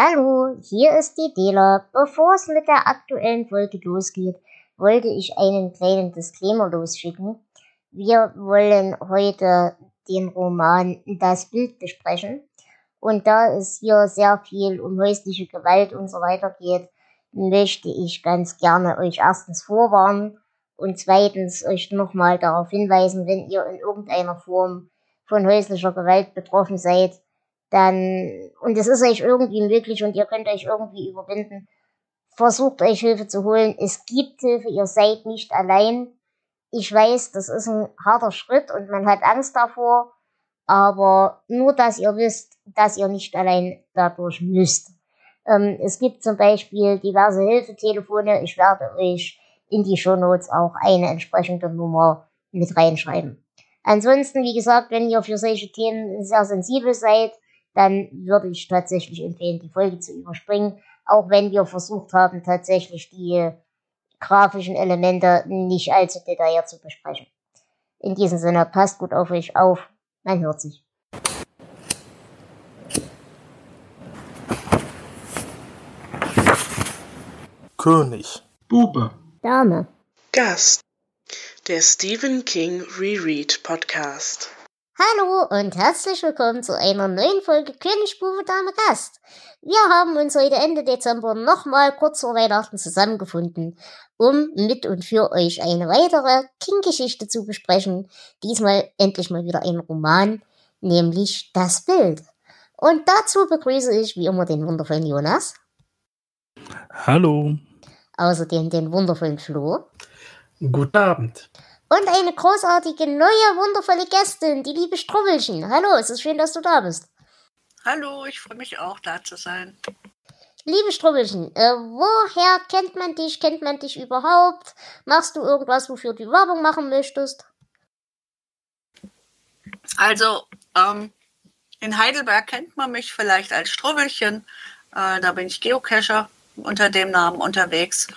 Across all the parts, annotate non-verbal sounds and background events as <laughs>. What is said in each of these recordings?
Hallo, hier ist die Dela. Bevor es mit der aktuellen Folge losgeht, wollte ich einen kleinen Disclaimer losschicken. Wir wollen heute den Roman Das Bild besprechen. Und da es hier sehr viel um häusliche Gewalt und so weiter geht, möchte ich ganz gerne euch erstens vorwarnen und zweitens euch nochmal darauf hinweisen, wenn ihr in irgendeiner Form von häuslicher Gewalt betroffen seid, dann, und es ist euch irgendwie möglich und ihr könnt euch irgendwie überwinden, versucht euch Hilfe zu holen. Es gibt Hilfe, ihr seid nicht allein. Ich weiß, das ist ein harter Schritt und man hat Angst davor, aber nur, dass ihr wisst, dass ihr nicht allein dadurch müsst. Ähm, es gibt zum Beispiel diverse Hilfetelefone. Ich werde euch in die Show Notes auch eine entsprechende Nummer mit reinschreiben. Ansonsten, wie gesagt, wenn ihr für solche Themen sehr sensibel seid, dann würde ich tatsächlich empfehlen, die Folge zu überspringen, auch wenn wir versucht haben, tatsächlich die grafischen Elemente nicht allzu detailliert zu besprechen. In diesem Sinne, passt gut auf euch auf, man hört sich. König. Bube. Dame. Gast. Der Stephen King Reread Podcast. Hallo und herzlich willkommen zu einer neuen Folge König, Bube, Dame, Gast. Wir haben uns heute Ende Dezember nochmal kurz vor Weihnachten zusammengefunden, um mit und für euch eine weitere King-Geschichte zu besprechen. Diesmal endlich mal wieder ein Roman, nämlich Das Bild. Und dazu begrüße ich wie immer den wundervollen Jonas. Hallo. Außerdem den wundervollen Flo. Guten Abend. Und eine großartige, neue, wundervolle Gästin, die liebe Strubbelchen. Hallo, es ist schön, dass du da bist. Hallo, ich freue mich auch, da zu sein. Liebe Strubbelchen, äh, woher kennt man dich? Kennt man dich überhaupt? Machst du irgendwas, wofür du Werbung machen möchtest? Also, ähm, in Heidelberg kennt man mich vielleicht als Strubbelchen. Äh, da bin ich Geocacher unter dem Namen unterwegs.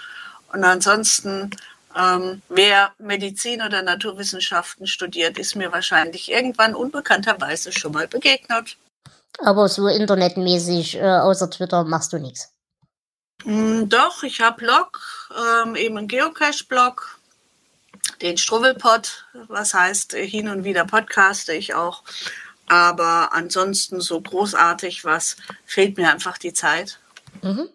Und ansonsten ähm, wer Medizin oder Naturwissenschaften studiert, ist mir wahrscheinlich irgendwann unbekannterweise schon mal begegnet. Aber so internetmäßig, äh, außer Twitter, machst du nichts. Mm, doch, ich habe Blog, ähm, eben einen Geocache-Blog, den Struwwelpod, was heißt, hin und wieder podcaste ich auch. Aber ansonsten so großartig was, fehlt mir einfach die Zeit. Mhm.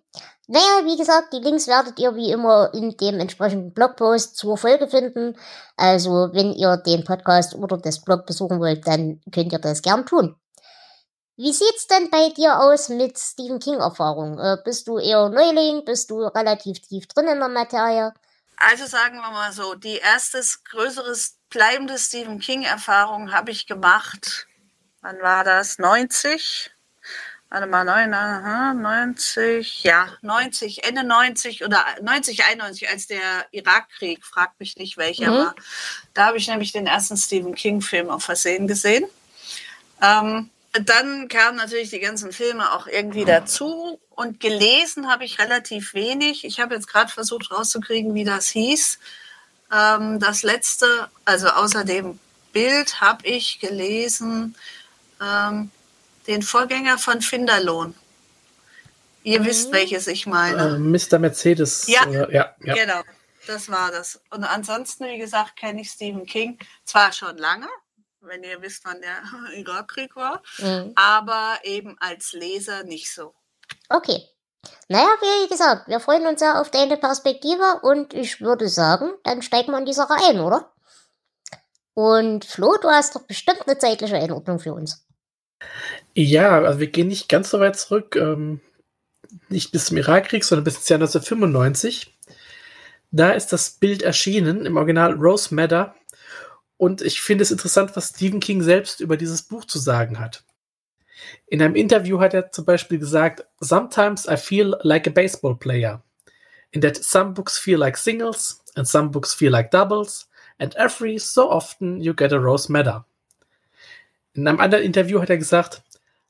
Naja, wie gesagt, die Links werdet ihr wie immer in dem entsprechenden Blogpost zur Folge finden. Also, wenn ihr den Podcast oder das Blog besuchen wollt, dann könnt ihr das gern tun. Wie sieht's denn bei dir aus mit Stephen King Erfahrung? Äh, bist du eher Neuling? Bist du relativ tief drin in der Materie? Also sagen wir mal so, die erste größere bleibende Stephen King Erfahrung habe ich gemacht. Wann war das? 90? Warte mal, 90, ja, 90, Ende 90 oder 90, 91, als der Irakkrieg, fragt mich nicht welcher mhm. war. Da habe ich nämlich den ersten Stephen King-Film auf Versehen gesehen. Ähm, dann kamen natürlich die ganzen Filme auch irgendwie dazu und gelesen habe ich relativ wenig. Ich habe jetzt gerade versucht rauszukriegen, wie das hieß. Ähm, das letzte, also außer dem Bild, habe ich gelesen. Ähm, den Vorgänger von Finderlohn. Ihr mhm. wisst, welches ich meine. Äh, Mr. Mercedes. Ja, äh, ja, ja, genau. Das war das. Und ansonsten, wie gesagt, kenne ich Stephen King zwar schon lange, wenn ihr wisst, wann der <laughs> Irakkrieg war, mhm. aber eben als Leser nicht so. Okay. Naja, wie gesagt, wir freuen uns ja auf deine Perspektive und ich würde sagen, dann steigen wir in die Sache ein, oder? Und Flo, du hast doch bestimmt eine zeitliche Einordnung für uns. Ja, also wir gehen nicht ganz so weit zurück, ähm, nicht bis zum Irakkrieg, sondern bis ins Jahr 1995. Da ist das Bild erschienen, im Original Rose Madder. Und ich finde es interessant, was Stephen King selbst über dieses Buch zu sagen hat. In einem Interview hat er zum Beispiel gesagt, Sometimes I feel like a baseball player. In that some books feel like singles and some books feel like doubles and every so often you get a Rose Madder. In einem anderen Interview hat er gesagt,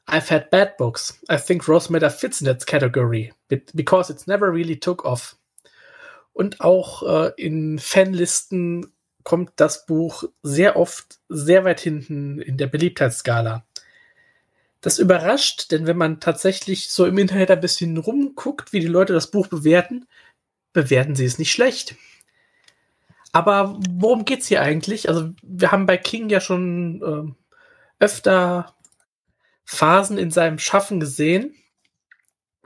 I've had bad books. I think Rose Madder fits in that category because it's never really took off. Und auch äh, in Fanlisten kommt das Buch sehr oft sehr weit hinten in der Beliebtheitsskala. Das überrascht, denn wenn man tatsächlich so im Internet ein bisschen rumguckt, wie die Leute das Buch bewerten, bewerten sie es nicht schlecht. Aber worum geht's hier eigentlich? Also, wir haben bei King ja schon äh, öfter Phasen in seinem Schaffen gesehen.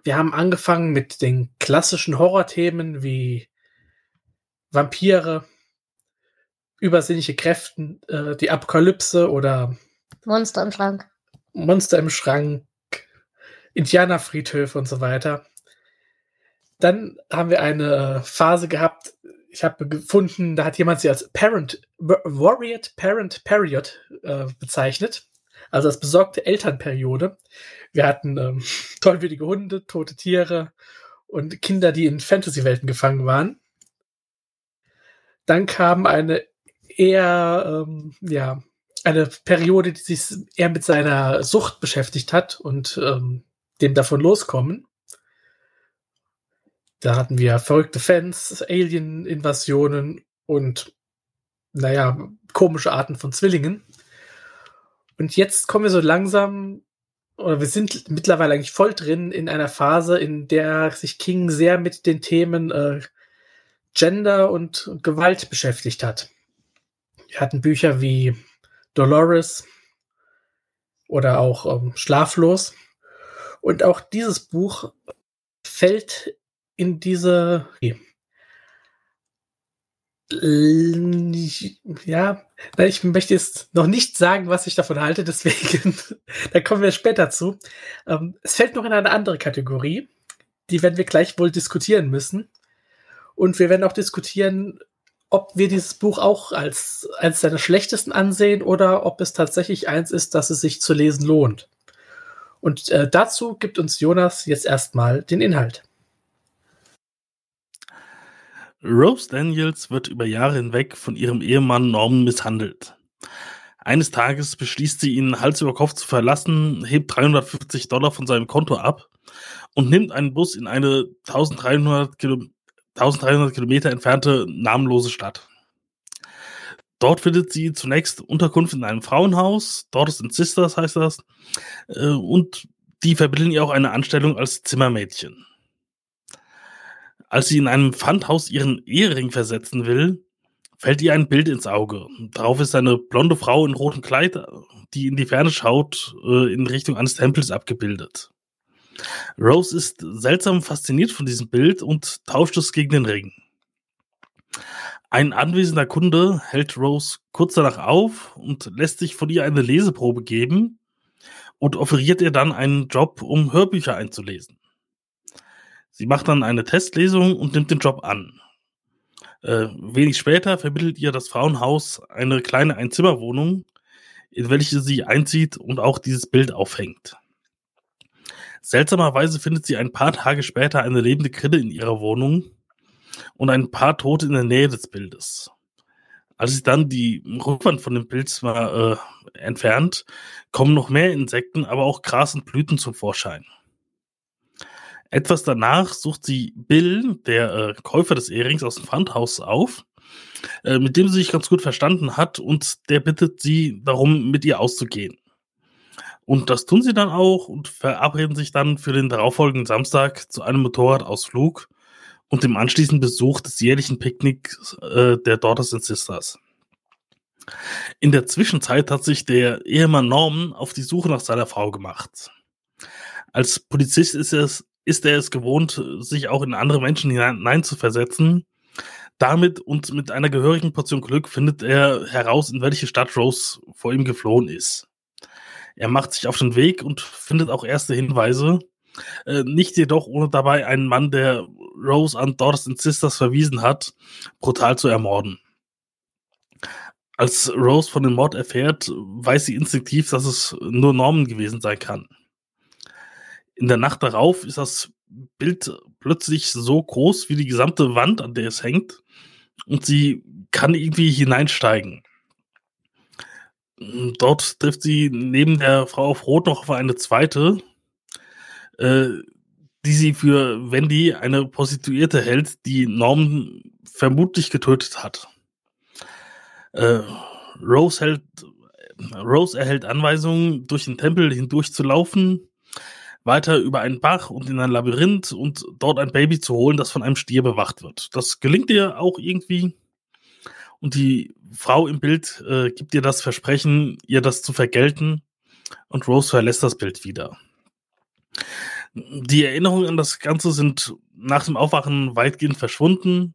Wir haben angefangen mit den klassischen Horrorthemen wie Vampire, übersinnliche Kräften, äh, die Apokalypse oder Monster im Schrank. Monster im Schrank, Indianerfriedhöfe und so weiter. Dann haben wir eine Phase gehabt, ich habe gefunden, da hat jemand sie als Parent, Warrior Parent Period äh, bezeichnet. Also als besorgte Elternperiode. Wir hatten ähm, <laughs> tollwürdige Hunde, tote Tiere und Kinder, die in Fantasy-Welten gefangen waren. Dann kam eine eher, ähm, ja, eine Periode, die sich eher mit seiner Sucht beschäftigt hat und ähm, dem davon loskommen. Da hatten wir verrückte Fans, Alien-Invasionen und, naja, komische Arten von Zwillingen. Und jetzt kommen wir so langsam, oder wir sind mittlerweile eigentlich voll drin in einer Phase, in der sich King sehr mit den Themen äh, Gender und Gewalt beschäftigt hat. Wir hatten Bücher wie Dolores oder auch ähm, Schlaflos. Und auch dieses Buch fällt in diese ja, ich möchte jetzt noch nicht sagen, was ich davon halte, deswegen, <laughs> da kommen wir später zu. Ähm, es fällt noch in eine andere Kategorie, die werden wir gleich wohl diskutieren müssen. Und wir werden auch diskutieren, ob wir dieses Buch auch als eines seiner schlechtesten ansehen oder ob es tatsächlich eins ist, dass es sich zu lesen lohnt. Und äh, dazu gibt uns Jonas jetzt erstmal den Inhalt. Rose Daniels wird über Jahre hinweg von ihrem Ehemann Norman misshandelt. Eines Tages beschließt sie, ihn Hals über Kopf zu verlassen, hebt 350 Dollar von seinem Konto ab und nimmt einen Bus in eine 1300, Kilo 1300 Kilometer entfernte namenlose Stadt. Dort findet sie zunächst Unterkunft in einem Frauenhaus, Daughters and Sisters heißt das, äh, und die verbilden ihr auch eine Anstellung als Zimmermädchen. Als sie in einem Pfandhaus ihren Ehering versetzen will, fällt ihr ein Bild ins Auge. Darauf ist eine blonde Frau in rotem Kleid, die in die Ferne schaut, äh, in Richtung eines Tempels abgebildet. Rose ist seltsam fasziniert von diesem Bild und tauscht es gegen den Ring. Ein anwesender Kunde hält Rose kurz danach auf und lässt sich von ihr eine Leseprobe geben und offeriert ihr dann einen Job, um Hörbücher einzulesen. Sie macht dann eine Testlesung und nimmt den Job an. Äh, wenig später vermittelt ihr das Frauenhaus eine kleine Einzimmerwohnung, in welche sie einzieht und auch dieses Bild aufhängt. Seltsamerweise findet sie ein paar Tage später eine lebende Grille in ihrer Wohnung und ein paar Tote in der Nähe des Bildes. Als sie dann die Rückwand von dem Bild mal äh, entfernt, kommen noch mehr Insekten, aber auch Gras und Blüten zum Vorschein. Etwas danach sucht sie Bill, der äh, Käufer des Ehrings aus dem Pfandhaus, auf, äh, mit dem sie sich ganz gut verstanden hat und der bittet sie darum, mit ihr auszugehen. Und das tun sie dann auch und verabreden sich dann für den darauffolgenden Samstag zu einem Motorradausflug und dem anschließenden Besuch des jährlichen Picknicks äh, der Daughters and Sisters. In der Zwischenzeit hat sich der Ehemann Norman auf die Suche nach seiner Frau gemacht. Als Polizist ist er ist er es gewohnt, sich auch in andere Menschen hineinzuversetzen. Damit und mit einer gehörigen Portion Glück findet er heraus, in welche Stadt Rose vor ihm geflohen ist. Er macht sich auf den Weg und findet auch erste Hinweise, äh, nicht jedoch ohne dabei einen Mann, der Rose an Daughters and Sisters verwiesen hat, brutal zu ermorden. Als Rose von dem Mord erfährt, weiß sie instinktiv, dass es nur Norman gewesen sein kann in der Nacht darauf ist das Bild plötzlich so groß wie die gesamte Wand, an der es hängt. Und sie kann irgendwie hineinsteigen. Dort trifft sie neben der Frau auf Rot noch auf eine zweite, äh, die sie für Wendy, eine Prostituierte, hält, die Norman vermutlich getötet hat. Äh, Rose hält Rose erhält Anweisungen, durch den Tempel hindurch zu laufen, weiter über einen Bach und in ein Labyrinth und dort ein Baby zu holen, das von einem Stier bewacht wird. Das gelingt ihr auch irgendwie. Und die Frau im Bild äh, gibt ihr das Versprechen, ihr das zu vergelten. Und Rose verlässt das Bild wieder. Die Erinnerungen an das Ganze sind nach dem Aufwachen weitgehend verschwunden.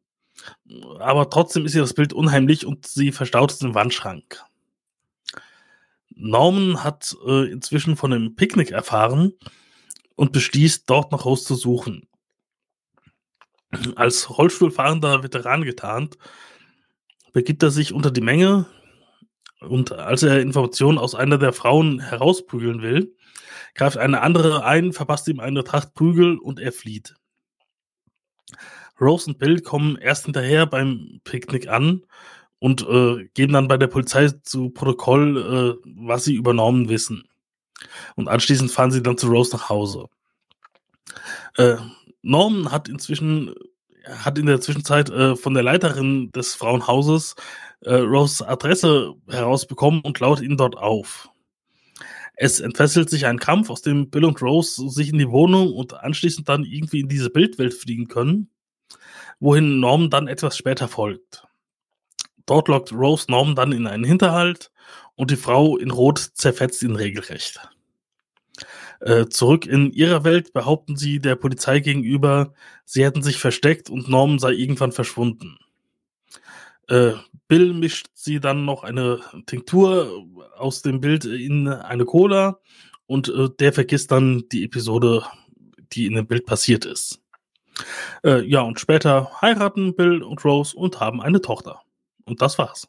Aber trotzdem ist ihr das Bild unheimlich und sie verstaut es im Wandschrank. Norman hat äh, inzwischen von einem Picknick erfahren und beschließt, dort nach Rose zu suchen. Als Rollstuhlfahrender Veteran getarnt, begibt er sich unter die Menge und als er Informationen aus einer der Frauen herausprügeln will, greift eine andere ein, verpasst ihm eine Tracht Prügel und er flieht. Rose und Bill kommen erst hinterher beim Picknick an und äh, geben dann bei der Polizei zu Protokoll, äh, was sie übernommen wissen. Und anschließend fahren sie dann zu Rose nach Hause. Äh, Norman hat inzwischen, hat in der Zwischenzeit äh, von der Leiterin des Frauenhauses äh, Rose Adresse herausbekommen und lautet ihn dort auf. Es entfesselt sich ein Kampf, aus dem Bill und Rose sich in die Wohnung und anschließend dann irgendwie in diese Bildwelt fliegen können, wohin Norman dann etwas später folgt. Dort lockt Rose Norman dann in einen Hinterhalt und die Frau in Rot zerfetzt ihn regelrecht. Äh, zurück in ihrer Welt behaupten sie der Polizei gegenüber, sie hätten sich versteckt und Norman sei irgendwann verschwunden. Äh, Bill mischt sie dann noch eine Tinktur aus dem Bild in eine Cola und äh, der vergisst dann die Episode, die in dem Bild passiert ist. Äh, ja, und später heiraten Bill und Rose und haben eine Tochter. Und das war's.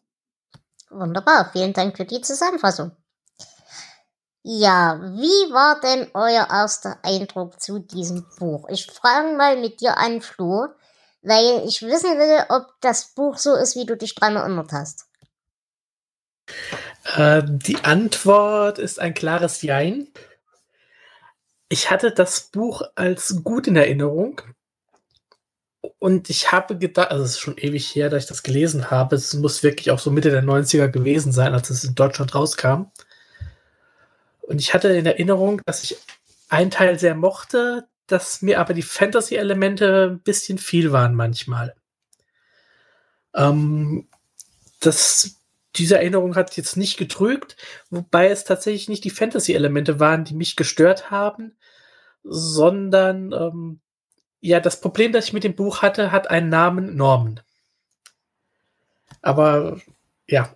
Wunderbar, vielen Dank für die Zusammenfassung. Ja, wie war denn euer erster Eindruck zu diesem Buch? Ich frage mal mit dir an, Flo, weil ich wissen will, ob das Buch so ist, wie du dich dran erinnert hast. Äh, die Antwort ist ein klares Jein. Ich hatte das Buch als gut in Erinnerung. Und ich habe gedacht, also es ist schon ewig her, dass ich das gelesen habe. Es muss wirklich auch so Mitte der 90er gewesen sein, als es in Deutschland rauskam. Und ich hatte in Erinnerung, dass ich einen Teil sehr mochte, dass mir aber die Fantasy-Elemente ein bisschen viel waren manchmal. Ähm, das, diese Erinnerung hat jetzt nicht getrügt, wobei es tatsächlich nicht die Fantasy-Elemente waren, die mich gestört haben, sondern ähm, ja, das Problem, das ich mit dem Buch hatte, hat einen Namen Norman. Aber ja.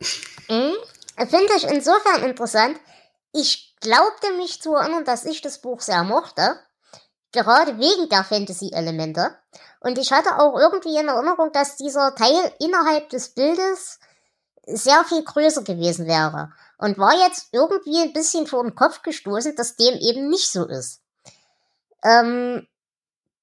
Mhm. Finde ich insofern interessant. Ich glaubte mich zu erinnern, dass ich das Buch sehr mochte. Gerade wegen der Fantasy-Elemente. Und ich hatte auch irgendwie in Erinnerung, dass dieser Teil innerhalb des Bildes sehr viel größer gewesen wäre. Und war jetzt irgendwie ein bisschen vor den Kopf gestoßen, dass dem eben nicht so ist. Ähm,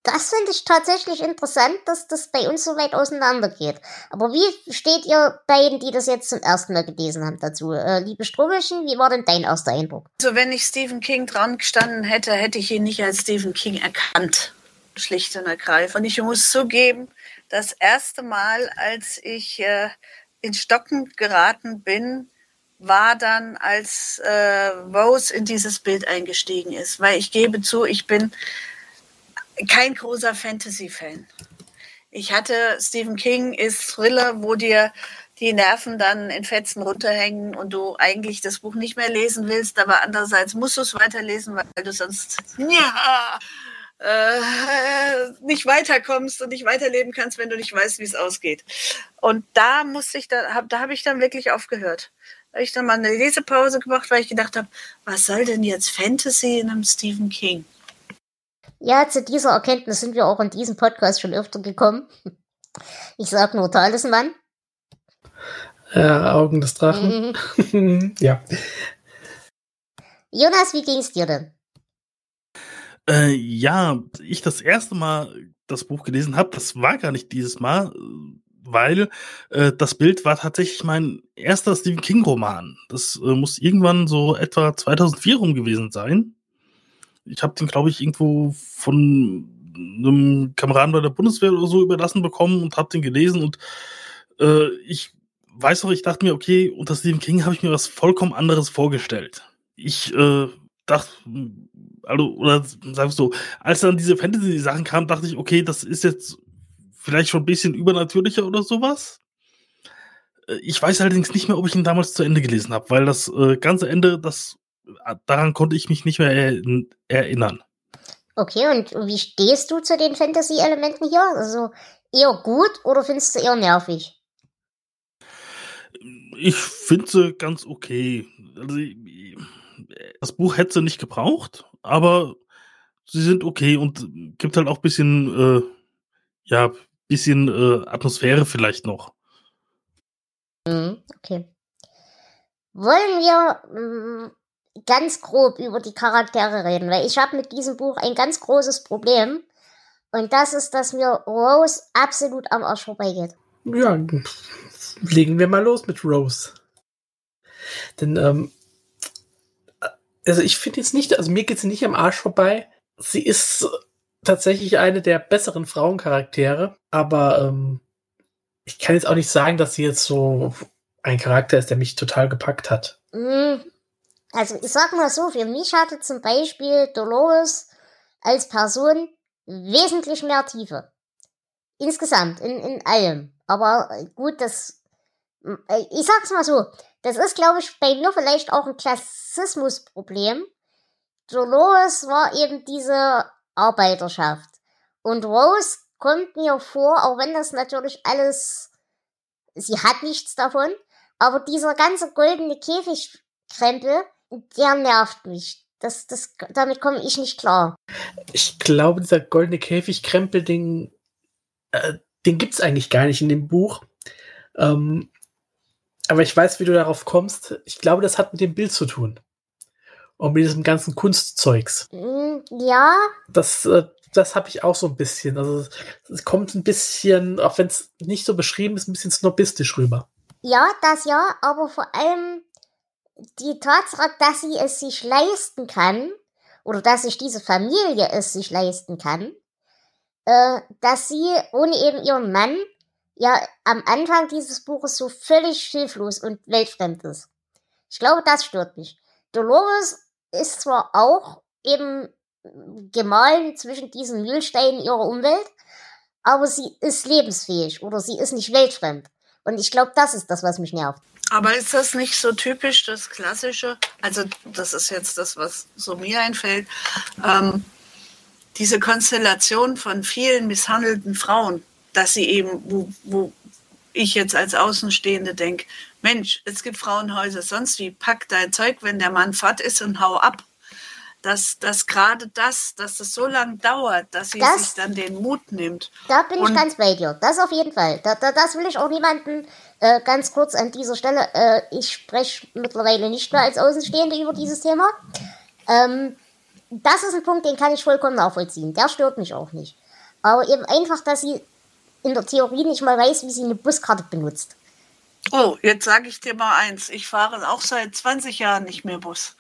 das finde ich tatsächlich interessant, dass das bei uns so weit auseinander geht. Aber wie steht ihr beiden, die das jetzt zum ersten Mal gelesen haben, dazu? Äh, liebe Strubelchen, wie war denn dein erster Eindruck? Also wenn ich Stephen King dran gestanden hätte, hätte ich ihn nicht als Stephen King erkannt. Schlicht und ergreifend. Und ich muss zugeben, das erste Mal, als ich äh, in Stocken geraten bin, war dann, als äh, Rose in dieses Bild eingestiegen ist. Weil ich gebe zu, ich bin kein großer Fantasy-Fan. Ich hatte Stephen King ist Thriller, wo dir die Nerven dann in Fetzen runterhängen und du eigentlich das Buch nicht mehr lesen willst, aber andererseits musst du es weiterlesen, weil du sonst ja, äh, nicht weiterkommst und nicht weiterleben kannst, wenn du nicht weißt, wie es ausgeht. Und da musste ich da, hab, da habe ich dann wirklich aufgehört. Da habe ich dann mal eine Lesepause gemacht, weil ich gedacht habe, was soll denn jetzt Fantasy in einem Stephen King? Ja, zu dieser Erkenntnis sind wir auch in diesem Podcast schon öfter gekommen. Ich sag nur Talisman. Ja, Augen des Drachen. Mhm. <laughs> ja. Jonas, wie ging's dir denn? Äh, ja, ich das erste Mal das Buch gelesen habe, das war gar nicht dieses Mal, weil äh, das Bild war tatsächlich mein erster Stephen King Roman. Das äh, muss irgendwann so etwa 2004 rum gewesen sein ich habe den, glaube ich, irgendwo von einem Kameraden bei der Bundeswehr oder so überlassen bekommen und habe den gelesen und äh, ich weißt du, ich dachte mir, okay, unter Stephen King habe ich mir was vollkommen anderes vorgestellt. Ich äh, dachte, also, oder sagst du, als dann diese Fantasy-Sachen kamen, dachte ich, okay, das ist jetzt vielleicht schon ein bisschen übernatürlicher oder sowas. Äh, ich weiß allerdings nicht mehr, ob ich ihn damals zu Ende gelesen habe, weil das äh, ganze Ende, das daran konnte ich mich nicht mehr er erinnern. Okay, und wie stehst du zu den Fantasy-Elementen hier? Also eher gut oder findest du eher nervig? Ich finde sie ganz okay. Also, das Buch hätte sie nicht gebraucht, aber sie sind okay und gibt halt auch ein bisschen, äh, ja, bisschen äh, Atmosphäre vielleicht noch. Mhm, okay. Wollen wir mm, ganz grob über die Charaktere reden, weil ich habe mit diesem Buch ein ganz großes Problem. Und das ist, dass mir Rose absolut am Arsch vorbeigeht. Ja, legen wir mal los mit Rose. Denn, ähm, also ich finde jetzt nicht, also mir geht sie nicht am Arsch vorbei. Sie ist tatsächlich eine der besseren Frauencharaktere, aber ähm, ich kann jetzt auch nicht sagen, dass sie jetzt so ein Charakter ist, der mich total gepackt hat. Mm, also ich sag mal so, für mich hatte zum Beispiel Dolores als Person wesentlich mehr Tiefe. Insgesamt, in, in allem. Aber gut, das, äh, ich sag's mal so, das ist, glaube ich, bei mir vielleicht auch ein Klassismusproblem. Dolores war eben diese Arbeiterschaft. Und Rose kommt mir vor, auch wenn das natürlich alles, sie hat nichts davon, aber dieser ganze goldene Käfigkrempel, der nervt mich. Das, das, damit komme ich nicht klar. Ich glaube, dieser goldene Käfigkrempel, den, äh, den gibt's eigentlich gar nicht in dem Buch. Ähm, aber ich weiß, wie du darauf kommst. Ich glaube, das hat mit dem Bild zu tun. Und mit diesem ganzen Kunstzeugs. Mm, ja. Das, äh, das habe ich auch so ein bisschen. Also es kommt ein bisschen, auch wenn es nicht so beschrieben ist, ein bisschen snobistisch rüber. Ja, das ja, aber vor allem die Tatsache, dass sie es sich leisten kann, oder dass sich diese Familie es sich leisten kann, äh, dass sie ohne eben ihren Mann ja am Anfang dieses Buches so völlig hilflos und weltfremd ist. Ich glaube, das stört mich. Dolores ist zwar auch eben gemahlen zwischen diesen Mühlsteinen ihrer Umwelt, aber sie ist lebensfähig oder sie ist nicht weltfremd. Und ich glaube, das ist das, was mich nervt. Aber ist das nicht so typisch das Klassische? Also, das ist jetzt das, was so mir einfällt. Ähm, diese Konstellation von vielen misshandelten Frauen, dass sie eben, wo, wo ich jetzt als Außenstehende denke, Mensch, es gibt Frauenhäuser sonst wie, pack dein Zeug, wenn der Mann fort ist und hau ab. Dass, dass gerade das, dass das so lange dauert, dass sie das, sich dann den Mut nimmt. Da bin und ich ganz bei dir. Das auf jeden Fall. Da, da, das will ich auch niemanden äh, ganz kurz an dieser Stelle. Äh, ich spreche mittlerweile nicht mehr als Außenstehende über dieses Thema. Ähm, das ist ein Punkt, den kann ich vollkommen nachvollziehen. Der stört mich auch nicht. Aber eben einfach, dass sie in der Theorie nicht mal weiß, wie sie eine Buskarte benutzt. Oh, jetzt sage ich dir mal eins. Ich fahre auch seit 20 Jahren nicht mehr Bus.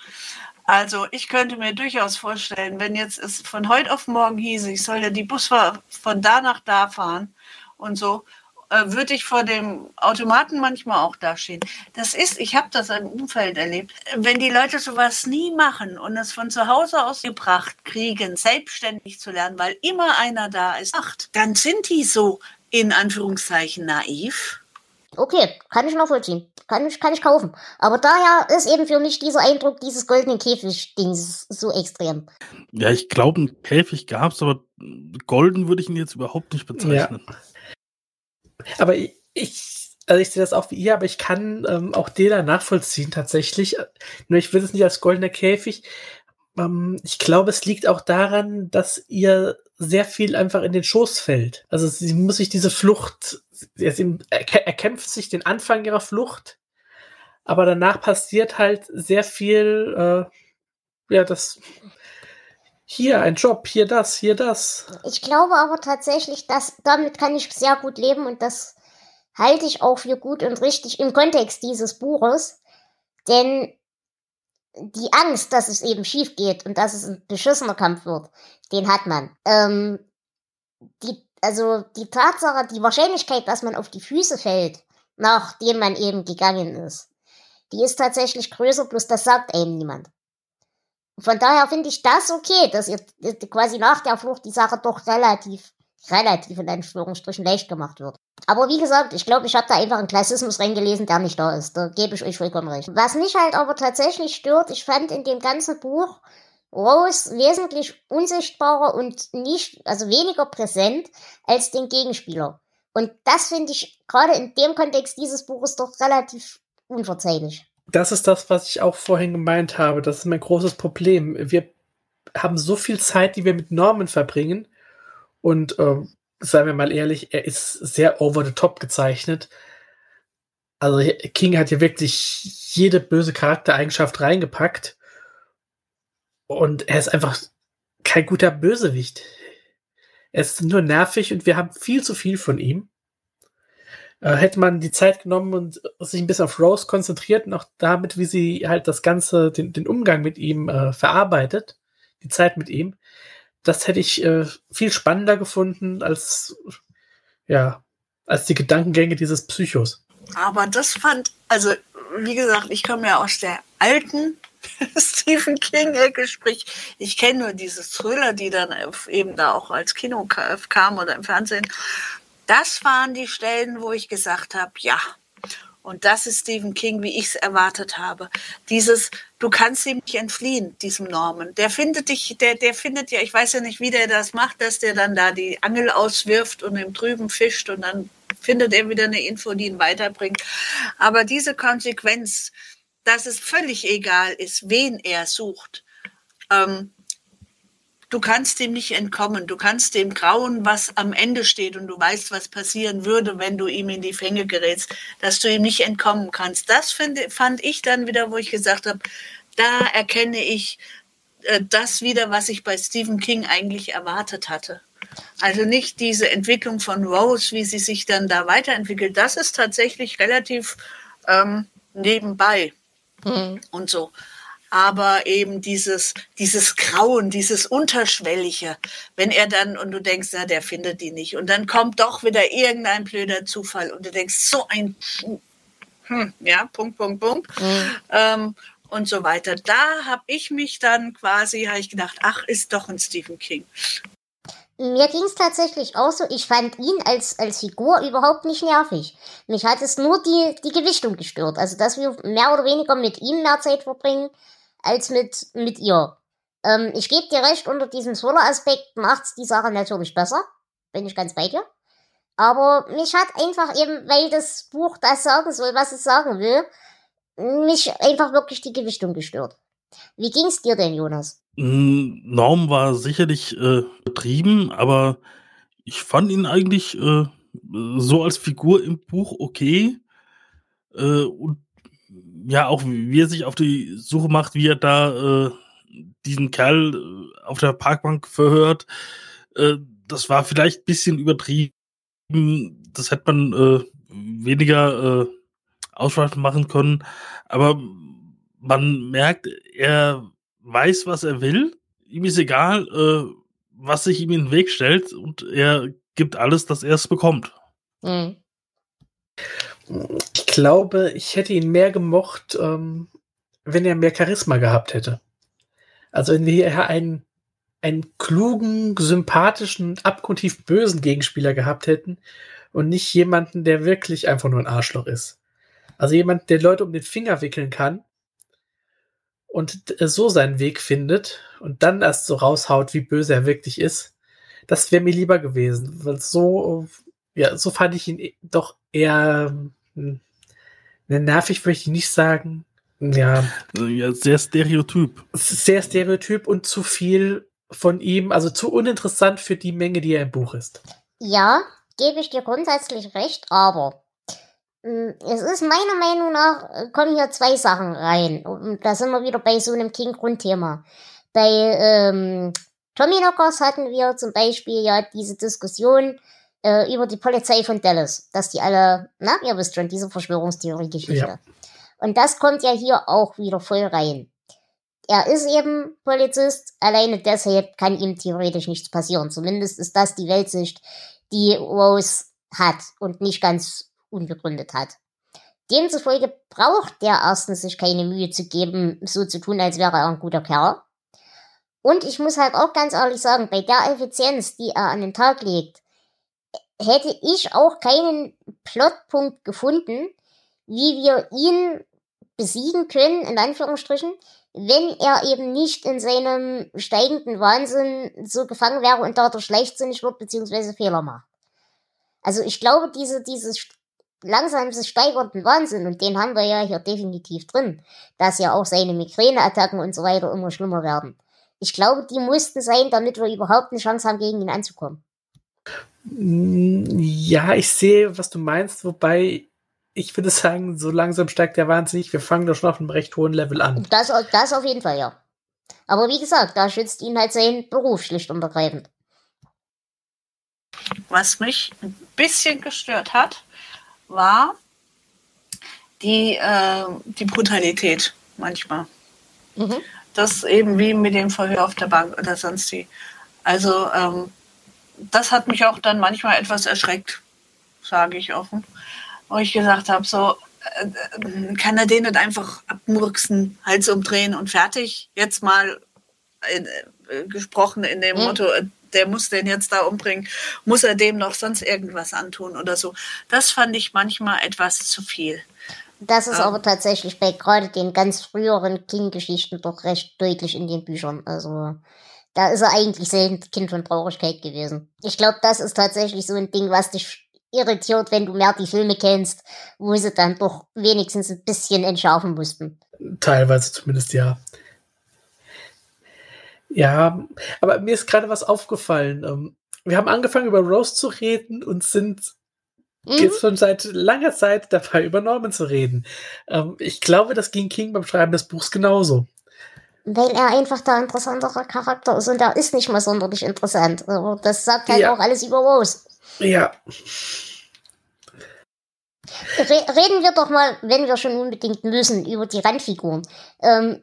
Also ich könnte mir durchaus vorstellen, wenn jetzt es von heute auf morgen hieße, ich soll ja die Busfahrt von da nach da fahren und so, äh, würde ich vor dem Automaten manchmal auch dastehen. Das ist, ich habe das im Umfeld erlebt, wenn die Leute sowas nie machen und es von zu Hause aus gebracht kriegen, selbstständig zu lernen, weil immer einer da ist, macht, dann sind die so in Anführungszeichen naiv. Okay, kann ich nachvollziehen. Kann ich, kann ich kaufen. Aber daher ist eben für mich dieser Eindruck dieses goldenen Käfig-Dings so extrem. Ja, ich glaube, einen Käfig gab es, aber golden würde ich ihn jetzt überhaupt nicht bezeichnen. Ja. Aber ich, ich, also ich sehe das auch wie ihr, aber ich kann ähm, auch Dela nachvollziehen tatsächlich. Nur ich will es nicht als goldener Käfig. Ähm, ich glaube, es liegt auch daran, dass ihr sehr viel einfach in den Schoß fällt. Also sie muss sich diese Flucht, sie erkämpft sich den Anfang ihrer Flucht, aber danach passiert halt sehr viel, äh, ja, das hier ein Job, hier das, hier das. Ich glaube aber tatsächlich, dass damit kann ich sehr gut leben und das halte ich auch für gut und richtig im Kontext dieses Buches. Denn die Angst, dass es eben schief geht und dass es ein beschissener Kampf wird, den hat man. Ähm, die, also die Tatsache, die Wahrscheinlichkeit, dass man auf die Füße fällt, nachdem man eben gegangen ist. Die ist tatsächlich größer, bloß das sagt einem niemand. Von daher finde ich das okay, dass ihr quasi nach der Flucht die Sache doch relativ, relativ in Anführungsstrichen leicht gemacht wird. Aber wie gesagt, ich glaube, ich habe da einfach einen Klassismus reingelesen, der nicht da ist. Da gebe ich euch vollkommen recht. Was mich halt aber tatsächlich stört, ich fand in dem ganzen Buch Rose wesentlich unsichtbarer und nicht, also weniger präsent als den Gegenspieler. Und das finde ich gerade in dem Kontext dieses Buches doch relativ unverzeihlich. Das ist das, was ich auch vorhin gemeint habe. Das ist mein großes Problem. Wir haben so viel Zeit, die wir mit Norman verbringen. Und äh, seien wir mal ehrlich, er ist sehr over the top gezeichnet. Also King hat hier wirklich jede böse Charaktereigenschaft reingepackt. Und er ist einfach kein guter Bösewicht. Er ist nur nervig und wir haben viel zu viel von ihm. Äh, hätte man die Zeit genommen und sich ein bisschen auf Rose konzentriert und auch damit, wie sie halt das Ganze, den, den Umgang mit ihm äh, verarbeitet, die Zeit mit ihm, das hätte ich äh, viel spannender gefunden als, ja, als die Gedankengänge dieses Psychos. Aber das fand, also wie gesagt, ich komme ja aus der alten <laughs> Stephen King-Ecke, sprich, ich kenne nur diese Thriller, die dann eben da auch als Kino kam oder im Fernsehen. Das waren die Stellen, wo ich gesagt habe, ja, und das ist Stephen King, wie ich es erwartet habe. Dieses, du kannst ihm nicht entfliehen, diesem Norman. Der findet dich, der, der findet ja, ich weiß ja nicht, wie der das macht, dass der dann da die Angel auswirft und im Trüben fischt und dann findet er wieder eine Info, die ihn weiterbringt. Aber diese Konsequenz, dass es völlig egal ist, wen er sucht, ähm, du kannst dem nicht entkommen. Du kannst dem grauen, was am Ende steht und du weißt, was passieren würde, wenn du ihm in die Fänge gerätst, dass du ihm nicht entkommen kannst. Das finde, fand ich dann wieder, wo ich gesagt habe, da erkenne ich äh, das wieder, was ich bei Stephen King eigentlich erwartet hatte. Also nicht diese Entwicklung von Rose, wie sie sich dann da weiterentwickelt. Das ist tatsächlich relativ ähm, nebenbei mhm. und so aber eben dieses, dieses Grauen, dieses Unterschwellige, wenn er dann, und du denkst, na, der findet die nicht, und dann kommt doch wieder irgendein blöder Zufall, und du denkst, so ein, hm, ja, Punkt, Punkt, Punkt, mhm. ähm, und so weiter. Da habe ich mich dann quasi, habe ich gedacht, ach, ist doch ein Stephen King. Mir ging es tatsächlich auch so, ich fand ihn als, als Figur überhaupt nicht nervig. Mich hat es nur die, die Gewichtung gestört. Also, dass wir mehr oder weniger mit ihm mehr Zeit verbringen, als mit, mit ihr. Ähm, ich gebe dir recht, unter diesem Thriller-Aspekt macht's die Sache natürlich besser. Bin ich ganz bei dir. Aber mich hat einfach eben, weil das Buch das sagen soll, was es sagen will, mich einfach wirklich die Gewichtung gestört. Wie ging's dir denn, Jonas? Hm, Norm war sicherlich äh, betrieben, aber ich fand ihn eigentlich äh, so als Figur im Buch okay. Äh, und ja, auch wie er sich auf die Suche macht, wie er da äh, diesen Kerl äh, auf der Parkbank verhört, äh, das war vielleicht ein bisschen übertrieben. Das hätte man äh, weniger äh, ausschweifend machen können. Aber man merkt, er weiß, was er will. Ihm ist egal, äh, was sich ihm in den Weg stellt. Und er gibt alles, dass er es bekommt. Mhm ich glaube, ich hätte ihn mehr gemocht, ähm, wenn er mehr Charisma gehabt hätte. Also wenn wir hier einen, einen klugen, sympathischen, abgrundtief bösen Gegenspieler gehabt hätten und nicht jemanden, der wirklich einfach nur ein Arschloch ist. Also jemand, der Leute um den Finger wickeln kann und so seinen Weg findet und dann erst so raushaut, wie böse er wirklich ist. Das wäre mir lieber gewesen, weil so, ja, so fand ich ihn doch eher hm. Nervig würde ich nicht sagen. Ja. ja. Sehr stereotyp. Sehr stereotyp und zu viel von ihm, also zu uninteressant für die Menge, die er im Buch ist. Ja, gebe ich dir grundsätzlich recht, aber hm, es ist meiner Meinung nach, äh, kommen hier zwei Sachen rein. Und da sind wir wieder bei so einem King-Grundthema. Bei ähm, Tommy Knockers hatten wir zum Beispiel ja diese Diskussion, äh, über die Polizei von Dallas, dass die alle, na, ihr wisst schon, diese Verschwörungstheorie-Geschichte. Ja. Und das kommt ja hier auch wieder voll rein. Er ist eben Polizist, alleine deshalb kann ihm theoretisch nichts passieren. Zumindest ist das die Weltsicht, die Rose hat und nicht ganz unbegründet hat. Demzufolge braucht der erstens sich keine Mühe zu geben, so zu tun, als wäre er ein guter Kerl. Und ich muss halt auch ganz ehrlich sagen, bei der Effizienz, die er an den Tag legt, hätte ich auch keinen Plotpunkt gefunden, wie wir ihn besiegen können, in Anführungsstrichen, wenn er eben nicht in seinem steigenden Wahnsinn so gefangen wäre und dadurch leichtsinnig wird, beziehungsweise Fehler macht. Also ich glaube, diese, dieses langsam sich steigernden Wahnsinn, und den haben wir ja hier definitiv drin, dass ja auch seine Migräneattacken und so weiter immer schlimmer werden. Ich glaube, die mussten sein, damit wir überhaupt eine Chance haben, gegen ihn anzukommen. Ja, ich sehe, was du meinst, wobei ich würde sagen, so langsam steigt der wahnsinnig. Wir fangen doch schon auf einem recht hohen Level an. Das, das auf jeden Fall, ja. Aber wie gesagt, da schützt ihn halt sein Beruf schlicht und ergreifend. Was mich ein bisschen gestört hat, war die, äh, die Brutalität manchmal. Mhm. Das eben wie mit dem Verhör auf der Bank oder sonst wie. Also ähm, das hat mich auch dann manchmal etwas erschreckt, sage ich offen wo ich gesagt habe, so, äh, kann er den nicht einfach abmurksen, Hals umdrehen und fertig? Jetzt mal in, äh, gesprochen in dem mhm. Motto, äh, der muss den jetzt da umbringen, muss er dem noch sonst irgendwas antun oder so. Das fand ich manchmal etwas zu viel. Das ist ähm, aber tatsächlich bei gerade den ganz früheren King-Geschichten doch recht deutlich in den Büchern. Also da ist er eigentlich selten Kind von Traurigkeit gewesen. Ich glaube, das ist tatsächlich so ein Ding, was dich irritiert, wenn du mehr die Filme kennst, wo sie dann doch wenigstens ein bisschen entschärfen mussten. Teilweise zumindest, ja. Ja, aber mir ist gerade was aufgefallen. Ähm, wir haben angefangen über Rose zu reden und sind mhm. jetzt schon seit langer Zeit dabei, über Norman zu reden. Ähm, ich glaube, das ging King beim Schreiben des Buchs genauso. Weil er einfach der interessantere Charakter ist und er ist nicht mal sonderlich interessant. Das sagt halt ja. auch alles über Rose. Ja. reden wir doch mal, wenn wir schon unbedingt müssen, über die Randfiguren. Ähm,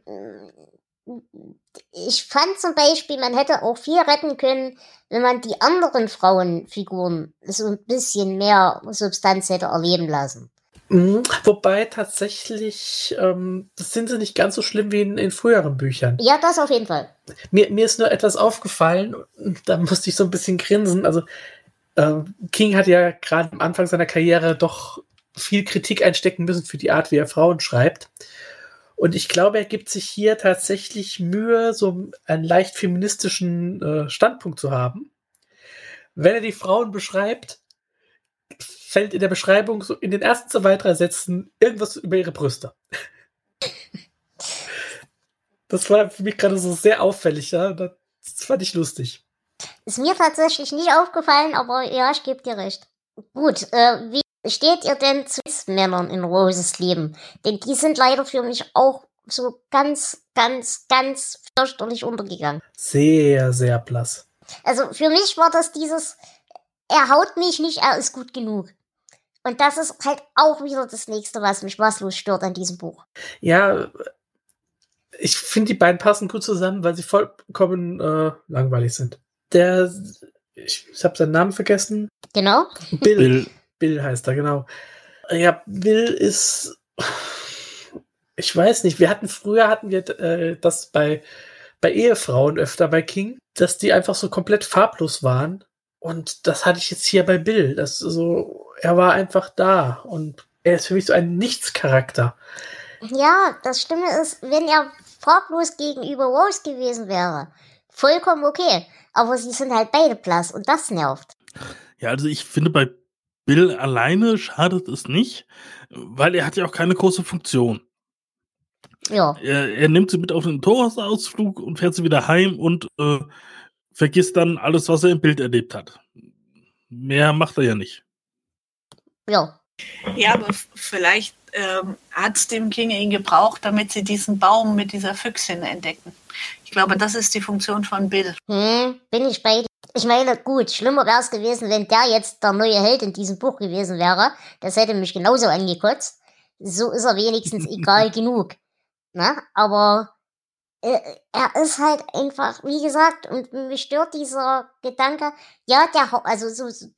ich fand zum Beispiel, man hätte auch viel retten können, wenn man die anderen Frauenfiguren so ein bisschen mehr Substanz hätte erleben lassen. Mhm. Wobei tatsächlich, ähm, das sind sie nicht ganz so schlimm wie in, in früheren Büchern. Ja, das auf jeden Fall. Mir, mir ist nur etwas aufgefallen, da musste ich so ein bisschen grinsen. Also ähm, King hat ja gerade am Anfang seiner Karriere doch viel Kritik einstecken müssen für die Art, wie er Frauen schreibt. Und ich glaube, er gibt sich hier tatsächlich Mühe, so einen leicht feministischen äh, Standpunkt zu haben. Wenn er die Frauen beschreibt, fällt in der Beschreibung so in den ersten zwei, drei Sätzen irgendwas über ihre Brüste. <laughs> Das war für mich gerade so sehr auffällig, ja. Das fand ich lustig. Ist mir tatsächlich nicht aufgefallen, aber ja, ich gebe dir recht. Gut, äh, wie steht ihr denn zu Männern in Roses Leben? Denn die sind leider für mich auch so ganz, ganz, ganz fürchterlich untergegangen. Sehr, sehr blass. Also für mich war das dieses, er haut mich nicht, er ist gut genug. Und das ist halt auch wieder das nächste, was mich maßlos stört an diesem Buch. Ja, ich finde, die beiden passen gut zusammen, weil sie vollkommen äh, langweilig sind der, ich, ich habe seinen Namen vergessen. Genau. Bill. Bill. Bill heißt er, genau. Ja, Bill ist, ich weiß nicht, wir hatten früher hatten wir äh, das bei, bei Ehefrauen öfter bei King, dass die einfach so komplett farblos waren. Und das hatte ich jetzt hier bei Bill. Das so, er war einfach da und er ist für mich so ein Nichtscharakter. Ja, das Stimme ist, wenn er farblos gegenüber Rose gewesen wäre, vollkommen okay aber sie sind halt beide blass und das nervt. Ja, also ich finde bei Bill alleine schadet es nicht, weil er hat ja auch keine große Funktion. Ja. Er, er nimmt sie mit auf den Torhausausflug und fährt sie wieder heim und äh, vergisst dann alles, was er im Bild erlebt hat. Mehr macht er ja nicht. Ja. Ja, aber vielleicht ähm, hat Stephen King ihn gebraucht, damit sie diesen Baum mit dieser Füchsin entdecken. Ich glaube, das ist die Funktion von Bill. Hm, bin ich bei dir. Ich meine, gut, schlimmer wäre es gewesen, wenn der jetzt der neue Held in diesem Buch gewesen wäre. Das hätte mich genauso angekotzt. So ist er wenigstens egal <laughs> genug. Na, aber äh, er ist halt einfach, wie gesagt, und mich stört dieser Gedanke, ja, der, also so, so,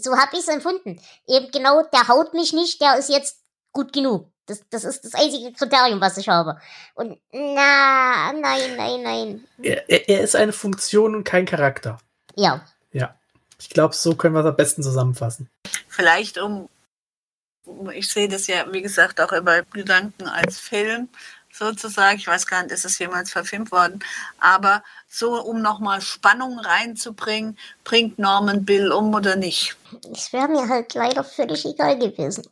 so habe ich es empfunden. Eben genau, der haut mich nicht, der ist jetzt gut genug. Das, das ist das einzige Kriterium, was ich habe. Und na, nein, nein, nein. Er, er, ist eine Funktion und kein Charakter. Ja. Ja. Ich glaube, so können wir es am besten zusammenfassen. Vielleicht um, ich sehe das ja, wie gesagt, auch über Gedanken als Film sozusagen. Ich weiß gar nicht, ist es jemals verfilmt worden. Aber so, um nochmal Spannung reinzubringen, bringt Norman Bill um oder nicht? Es wäre mir halt leider völlig egal gewesen.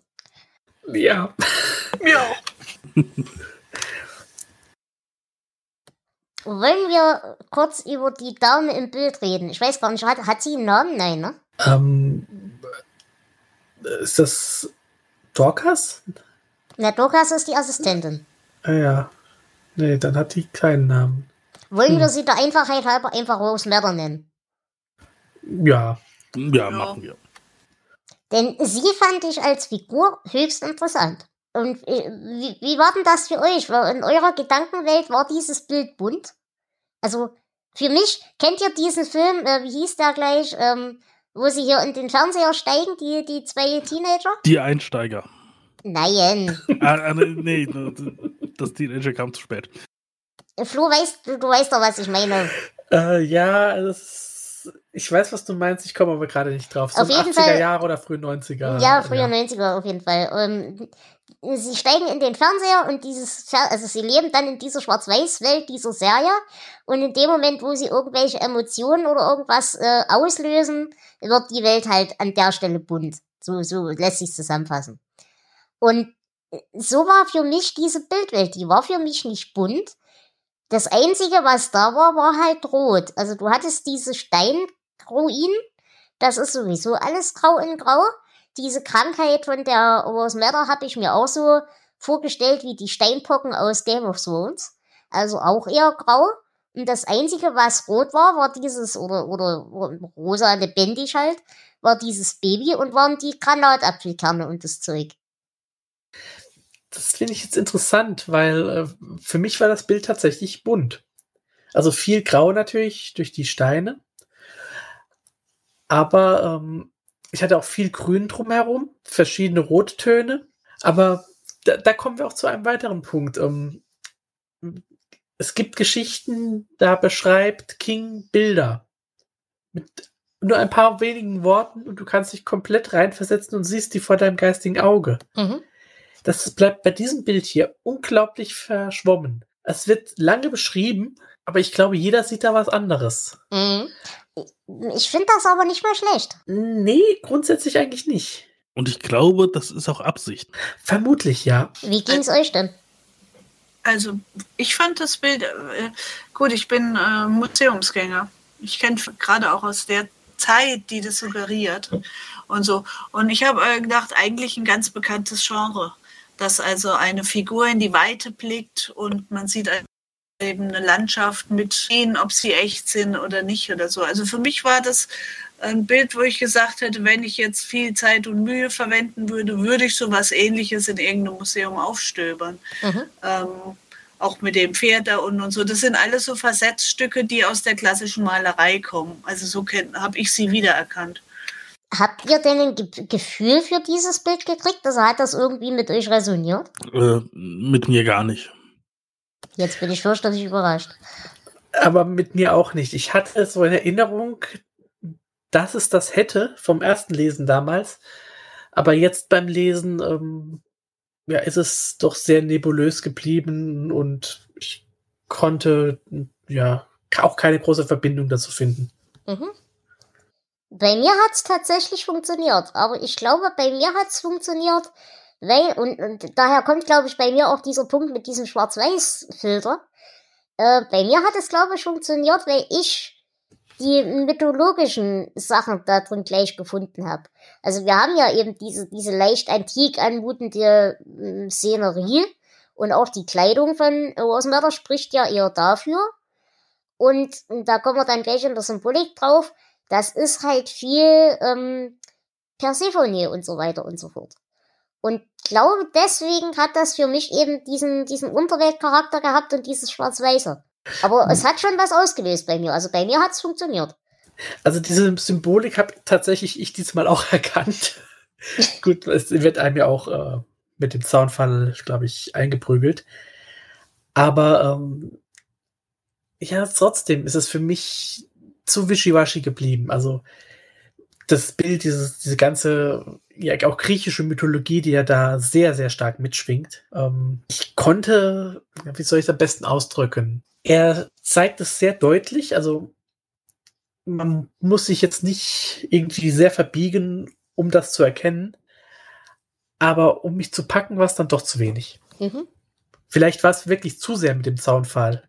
Ja. Ja. Wollen wir kurz über die Dame im Bild reden? Ich weiß gar nicht, hat, hat sie einen Namen? Nein, ne? Ähm, ist das Dorcas? Na, Dorcas ist die Assistentin. Ah ja. Nee, dann hat die keinen Namen. Wollen Hm. wir sie der Einfachheit halber einfach Rose Matter nennen? Ja. Ja, machen wir. Denn sie fand ich als Figur höchst interessant. Und äh, wie, wie war denn das für euch? War- In eurer Gedankenwelt war dieses Bild bunt? Also für mich, kennt ihr diesen Film, äh, wie hieß der gleich, ähm, wo sie hier in den Fernseher steigen, die, die zwei Teenager? Die Einsteiger. Nein. ah, ah, nee, das Teenager kam zu spät. Flo, weißt, du, du weißt doch, was ich meine. Äh, ja, das ist, ich weiß, was du meinst, ich komme aber gerade nicht drauf. So Auf jeden 80er Fall- Jahre oder früh 90er. Ja, früher 90er auf jeden Fall. Ähm, sie steigen in den Fernseher und dieses, also sie leben dann in dieser Schwarz-Weiß-Welt dieser Serie und in dem Moment, wo sie irgendwelche Emotionen oder irgendwas äh, auslösen, wird die Welt halt an der Stelle bunt. So, so lässt sich zusammenfassen. Und so war für mich diese Bildwelt, die war für mich nicht bunt. Das einzige, was da war, war halt rot. Also du hattest diese Steinruinen, das ist sowieso alles grau in grau diese Krankheit von der Rose Matter habe ich mir auch so vorgestellt wie die Steinpocken aus Game of Thrones. Also auch eher grau. Und das Einzige, was rot war, war dieses, oder, oder rosa lebendig halt, war dieses Baby und waren die Granatapfelkerne und das Zeug. Das finde ich jetzt interessant, weil äh, für mich war das Bild tatsächlich bunt. Also viel grau natürlich durch die Steine. Aber ähm, ich hatte auch viel Grün drumherum, verschiedene Rottöne. Aber da, da kommen wir auch zu einem weiteren Punkt. Ähm, es gibt Geschichten, da beschreibt King Bilder mit nur ein paar wenigen Worten und du kannst dich komplett reinversetzen und siehst die vor deinem geistigen Auge. Mhm. Das bleibt bei diesem Bild hier unglaublich verschwommen. Es wird lange beschrieben, aber ich glaube, jeder sieht da was anderes. Mhm. Ich finde das aber nicht mehr schlecht. Nee, grundsätzlich eigentlich nicht. Und ich glaube, das ist auch Absicht. Vermutlich ja. Wie ging's euch denn? Also, ich fand das Bild, äh, gut, ich bin äh, Museumsgänger. Ich kenne gerade auch aus der Zeit, die das suggeriert und so. Und ich habe äh, gedacht, eigentlich ein ganz bekanntes Genre, dass also eine Figur in die Weite blickt und man sieht eben eine Landschaft mit ihnen, ob sie echt sind oder nicht oder so. Also für mich war das ein Bild, wo ich gesagt hätte, wenn ich jetzt viel Zeit und Mühe verwenden würde, würde ich sowas ähnliches in irgendeinem Museum aufstöbern. Mhm. Ähm, auch mit dem Pferd da unten und so. Das sind alles so Versetzstücke, die aus der klassischen Malerei kommen. Also so habe ich sie wiedererkannt. Habt ihr denn ein Ge Gefühl für dieses Bild gekriegt? Also hat das irgendwie mit euch resoniert? Äh, mit mir gar nicht. Jetzt bin ich fürchterlich überrascht. Aber mit mir auch nicht. Ich hatte so eine Erinnerung, dass es das hätte vom ersten Lesen damals. Aber jetzt beim Lesen ähm, ja, ist es doch sehr nebulös geblieben und ich konnte ja auch keine große Verbindung dazu finden. Mhm. Bei mir hat es tatsächlich funktioniert, aber ich glaube, bei mir hat es funktioniert, weil, und, und daher kommt, glaube ich, bei mir auch dieser Punkt mit diesem Schwarz-Weiß-Filter. Äh, bei mir hat es, glaube ich, funktioniert, weil ich die mythologischen Sachen da drin gleich gefunden habe. Also wir haben ja eben diese, diese leicht antik anmutende äh, Szenerie und auch die Kleidung von Rosenmatter spricht ja eher dafür. Und, und da kommen wir dann gleich in der Symbolik drauf. Das ist halt viel ähm, Persephone und so weiter und so fort. Und glaube, deswegen hat das für mich eben diesen, diesen Unterweltcharakter gehabt und dieses Schwarz-Weiße. Aber es hat schon was ausgelöst bei mir. Also bei mir hat es funktioniert. Also diese Symbolik habe tatsächlich ich diesmal auch <laughs> erkannt. Gut, es wird einem ja auch äh, mit dem Zaunfall, glaube ich, eingeprügelt. Aber ähm, ja, trotzdem ist es für mich zu wischiwaschi geblieben. Also das Bild, dieses, diese ganze, ja, auch griechische Mythologie, die ja da sehr, sehr stark mitschwingt. Ähm, ich konnte, wie soll ich es am besten ausdrücken? Er zeigt es sehr deutlich, also man muss sich jetzt nicht irgendwie sehr verbiegen, um das zu erkennen. Aber um mich zu packen, war es dann doch zu wenig. Mhm. Vielleicht war es wirklich zu sehr mit dem Zaunfall.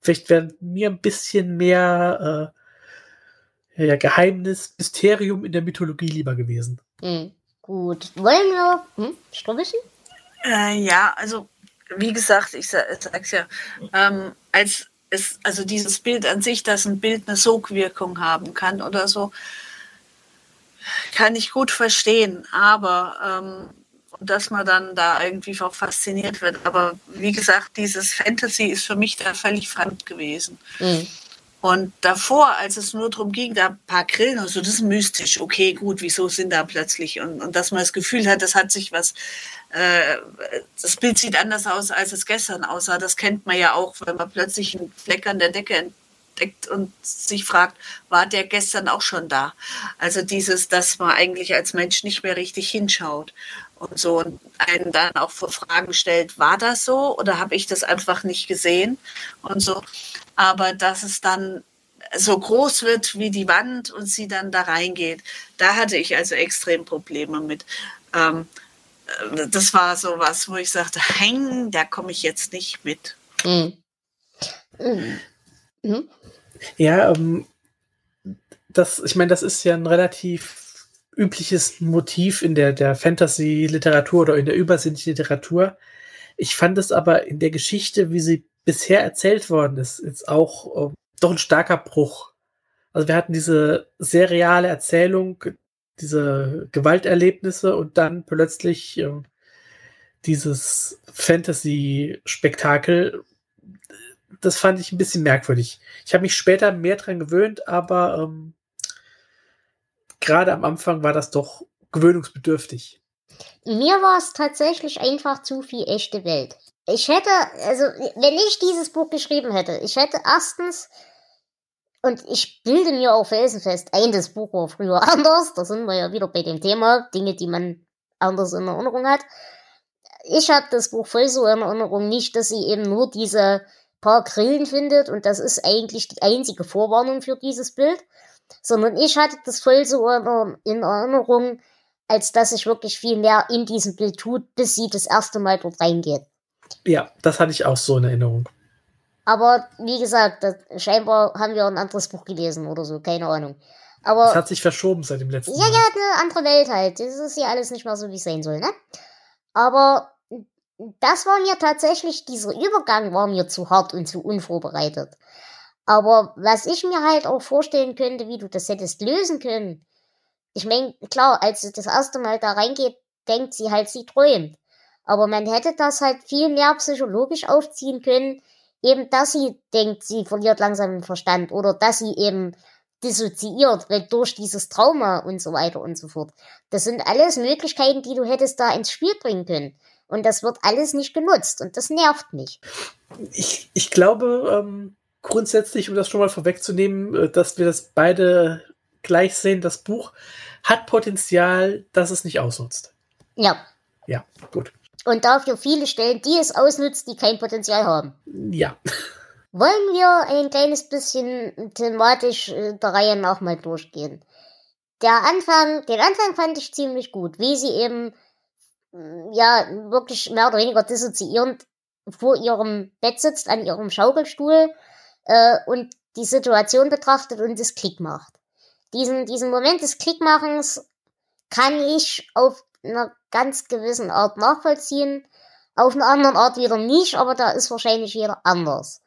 Vielleicht wäre mir ein bisschen mehr äh, ja, Geheimnis, Mysterium in der Mythologie lieber gewesen. Mhm. Gut. Wollen wir hm, Strubischen? Äh, ja, also wie gesagt, ich sag's ja, ähm, als es, also dieses Bild an sich, dass ein Bild eine Sogwirkung haben kann oder so, kann ich gut verstehen. Aber ähm, dass man dann da irgendwie auch fasziniert wird. Aber wie gesagt, dieses Fantasy ist für mich da völlig fremd gewesen. Mhm. Und davor, als es nur darum ging, da ein paar Grillen und so, das ist mystisch. Okay, gut, wieso sind da plötzlich? Und, und dass man das Gefühl hat, das hat sich was, äh, das Bild sieht anders aus, als es gestern aussah. Das kennt man ja auch, wenn man plötzlich einen Fleck an der Decke entdeckt und sich fragt, war der gestern auch schon da? Also dieses, dass man eigentlich als Mensch nicht mehr richtig hinschaut und so und einen dann auch vor Fragen stellt, war das so oder habe ich das einfach nicht gesehen und so aber dass es dann so groß wird wie die Wand und sie dann da reingeht, da hatte ich also extrem Probleme mit. Ähm, äh, das war so was, wo ich sagte, hängen, da komme ich jetzt nicht mit. Mhm. Mhm. Ja, ähm, das, ich meine, das ist ja ein relativ übliches Motiv in der, der Fantasy-Literatur oder in der übersinnlichen Literatur. Ich fand es aber in der Geschichte, wie sie bisher erzählt worden ist, ist auch äh, doch ein starker Bruch. Also wir hatten diese seriale Erzählung, diese Gewalterlebnisse und dann plötzlich äh, dieses Fantasy-Spektakel. Das fand ich ein bisschen merkwürdig. Ich habe mich später mehr dran gewöhnt, aber ähm, gerade am Anfang war das doch gewöhnungsbedürftig. Mir war es tatsächlich einfach zu viel echte Welt. Ich hätte, also, wenn ich dieses Buch geschrieben hätte, ich hätte erstens, und ich bilde mir auch felsenfest ein, das Buch war früher <laughs> anders, da sind wir ja wieder bei dem Thema, Dinge, die man anders in Erinnerung hat. Ich habe das Buch voll so in Erinnerung, nicht, dass sie eben nur diese paar Grillen findet und das ist eigentlich die einzige Vorwarnung für dieses Bild, sondern ich hatte das voll so in Erinnerung, als dass sich wirklich viel mehr in diesem Bild tut, bis sie das erste Mal dort reingeht. Ja, das hatte ich auch so in Erinnerung. Aber wie gesagt, das, scheinbar haben wir ein anderes Buch gelesen oder so, keine Ahnung. Aber es hat sich verschoben seit dem letzten ja, Mal. Ja, ja, eine andere Welt halt. Das ist ja alles nicht mehr so, wie es sein soll, ne? Aber das war mir tatsächlich, dieser Übergang war mir zu hart und zu unvorbereitet. Aber was ich mir halt auch vorstellen könnte, wie du das hättest lösen können. Ich meine, klar, als sie das erste Mal da reingeht, denkt sie halt, sie träumt. Aber man hätte das halt viel mehr psychologisch aufziehen können, eben dass sie denkt, sie verliert langsam den Verstand oder dass sie eben dissoziiert, weil durch dieses Trauma und so weiter und so fort. Das sind alles Möglichkeiten, die du hättest da ins Spiel bringen können. Und das wird alles nicht genutzt und das nervt mich. Ich, ich glaube ähm, grundsätzlich, um das schon mal vorwegzunehmen, äh, dass wir das beide gleich sehen, das Buch hat Potenzial, dass es nicht ausnutzt. Ja. Ja, gut und dafür viele Stellen, die es ausnutzt, die kein Potenzial haben. Ja. <laughs> Wollen wir ein kleines bisschen thematisch äh, der Reihe nach mal durchgehen? Der Anfang, den Anfang fand ich ziemlich gut, wie sie eben, mm, ja, wirklich mehr oder weniger dissoziierend vor ihrem Bett sitzt, an ihrem Schaukelstuhl äh, und die Situation betrachtet und das Klick macht. Diesen, diesen Moment des Klickmachens kann ich auf einer ganz gewissen Art nachvollziehen. Auf einer anderen Art wieder nicht, aber da ist wahrscheinlich jeder anders.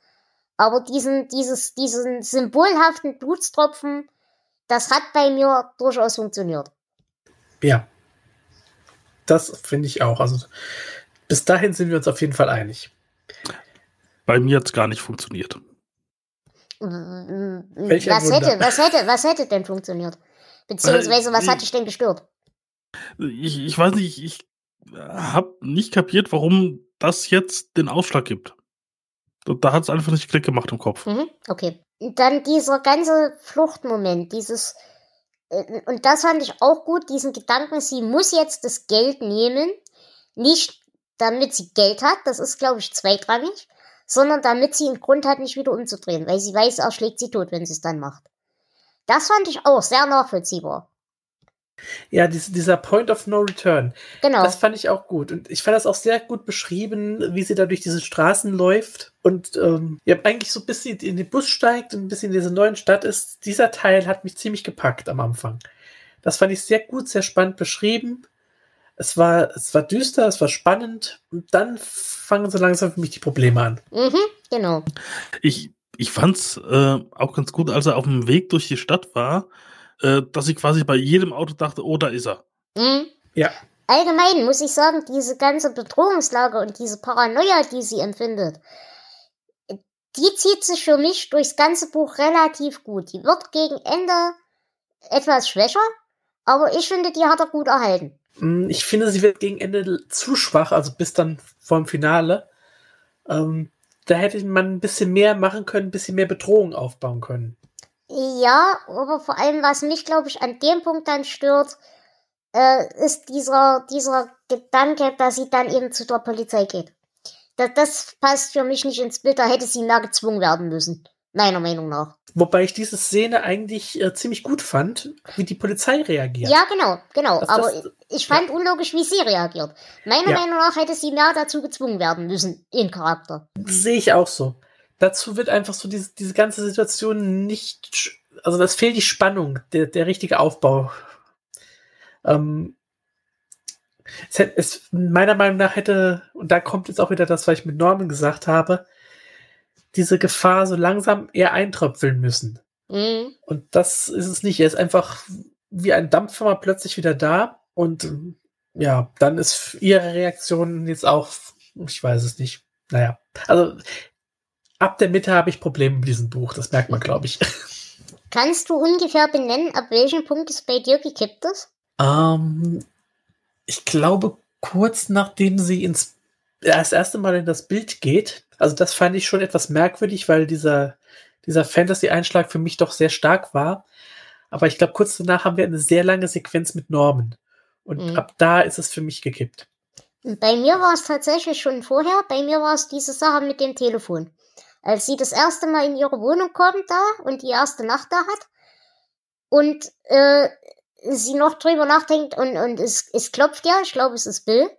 Aber diesen, dieses, diesen symbolhaften Blutstropfen, das hat bei mir durchaus funktioniert. Ja. Das finde ich auch. Also bis dahin sind wir uns auf jeden Fall einig. Bei mir hat es gar nicht funktioniert. Was hätte, was hätte, was hätte denn funktioniert? Beziehungsweise, was hat dich denn gestört? ich, ich weiß nicht, ich habe nicht kapiert, warum das jetzt den Ausschlag gibt. Da hat es einfach nicht Klick gemacht im Kopf. Mhm, okay. Und dann dieser ganze Fluchtmoment, dieses, äh, und das fand ich auch gut, diesen Gedanken, sie muss jetzt das Geld nehmen, nicht damit sie Geld hat, das ist, glaube ich, zweitrangig, sondern damit sie einen Grund hat, nicht wieder umzudrehen, weil sie weiß, er schlägt sie tot, wenn sie es dann macht. Das fand ich auch sehr nachvollziehbar. Ja, dies, dieser Point of No Return. Genau. Das fand ich auch gut. Und ich fand das auch sehr gut beschrieben, wie sie da durch diese Straßen läuft und ähm, ja, eigentlich so bis sie in den Bus steigt und bis sie in diese neuen Stadt ist. Dieser Teil hat mich ziemlich gepackt am Anfang. Das fand ich sehr gut, sehr spannend beschrieben. Es war, es war düster, es war spannend und dann fangen so langsam für mich die Probleme an. Mhm, genau. Ich, ich fand's äh, auch ganz gut, als er auf dem Weg durch die Stadt war, äh, dass ich quasi bei jedem Auto dachte, oh, da ist er. Mhm. Ja. Allgemein muss ich sagen, diese ganze Bedrohungslage und diese Paranoia, die sie empfindet, die zieht sich für mich durchs ganze Buch relativ gut. Die wird gegen Ende etwas schwächer, aber ich finde, die hat er gut erhalten. Mm, ich finde, sie wird gegen Ende zu schwach, also bis dann vorm Finale. Ähm, da hätte man ein bisschen mehr machen können, ein bisschen mehr Bedrohung aufbauen können. Ja, aber vor allem, was mich, glaube ich, an dem Punkt dann stört, äh, ist dieser, dieser Gedanke, dass sie dann eben zu der Polizei geht. Das, das passt für mich nicht ins Bild, da hätte sie mehr gezwungen werden müssen. Meiner Meinung nach. Wobei ich diese Szene eigentlich äh, ziemlich gut fand, wie die Polizei reagiert. Ja, genau, genau. Das- aber das- ich fand unlogisch, wie sie reagiert. Meiner Ja. Meinung nach hätte sie mehr dazu gezwungen werden müssen, in Charakter. Sehe ich auch so. Dazu wird einfach so diese, diese ganze Situation nicht, also das fehlt die Spannung, der, der richtige Aufbau. Ähm, es, hätte- es meiner Meinung nach hätte, und da kommt jetzt auch wieder das, was ich mit Norman gesagt habe, diese Gefahr so langsam eher eintröpfeln müssen. Mhm. Und das ist es nicht. Er ist einfach wie ein Dampfer mal plötzlich wieder da. Und ja, dann ist ihre Reaktion jetzt auch, ich weiß es nicht. Naja, also ab der Mitte habe ich Probleme mit diesem Buch. Das merkt man, glaube ich. <laughs> Kannst du ungefähr benennen, ab welchem Punkt es bei dir gekippt ist? Ähm, ich glaube, kurz nachdem sie ins das erste Mal in das Bild geht, also das fand ich schon etwas merkwürdig, weil dieser, dieser Fantasy-Einschlag für mich doch sehr stark war. Aber ich glaube, kurz danach haben wir eine sehr lange Sequenz mit Norman. Und Mhm. ab da ist es für mich gekippt. Bei mir war es tatsächlich schon vorher. Bei mir war es diese Sache mit dem Telefon. Als sie das erste Mal in ihre Wohnung kommt da und die erste Nacht da hat und äh, sie noch drüber nachdenkt und, und es, es klopft ja, ich glaube, es ist Bill.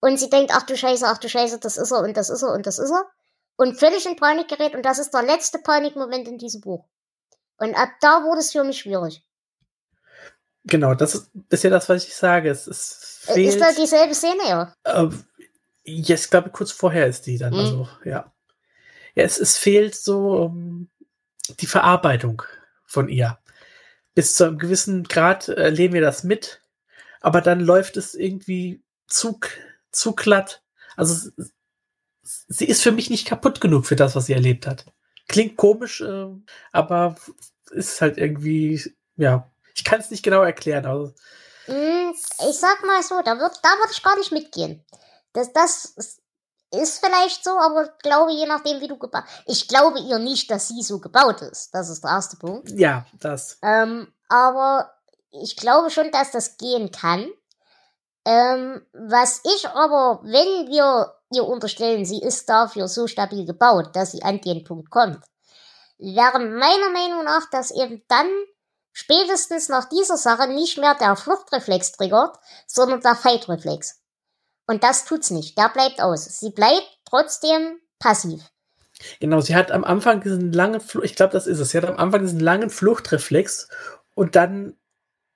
Und sie denkt, ach du Scheiße, ach du Scheiße, das ist er und das ist er und das ist er. Und völlig in Panik gerät und das ist der letzte Panikmoment in diesem Buch. Und ab da wurde es für mich schwierig. Genau, das ist, ist ja das, was ich sage. Es, es Äh, fehlt, Ist da dieselbe Szene, ja? Äh, ja, ich glaube, kurz vorher ist die dann. Mhm. Also, ja. Ja, es, es fehlt so ähm, die Verarbeitung von ihr. Bis zu einem gewissen Grad erleben wir das mit, aber dann läuft es irgendwie zu, zu glatt. Also sie ist für mich nicht kaputt genug für das, was sie erlebt hat. Klingt komisch, äh, aber ist halt irgendwie, ja, ich kann es nicht genau erklären. Also, Ich sag mal so, da wird, da würde ich gar nicht mitgehen. Das, das ist- ist vielleicht so, aber ich glaube, je nachdem, wie du gebaut. Ich glaube ihr nicht, dass sie so gebaut ist. Das ist der erste Punkt. ja, das. Ähm, aber ich glaube schon, dass das gehen kann. Ähm, was ich aber, wenn wir ihr unterstellen, sie ist dafür so stabil gebaut, dass sie an den Punkt kommt, wäre meiner Meinung nach, dass eben dann spätestens nach dieser Sache nicht mehr der Fluchtreflex triggert, sondern der Fightreflex. Und das tut's nicht. Der bleibt aus. Sie bleibt trotzdem passiv. Genau, sie hat am Anfang diesen langen Flucht, ich glaube, das ist es. Sie hat am Anfang diesen langen Fluchtreflex und dann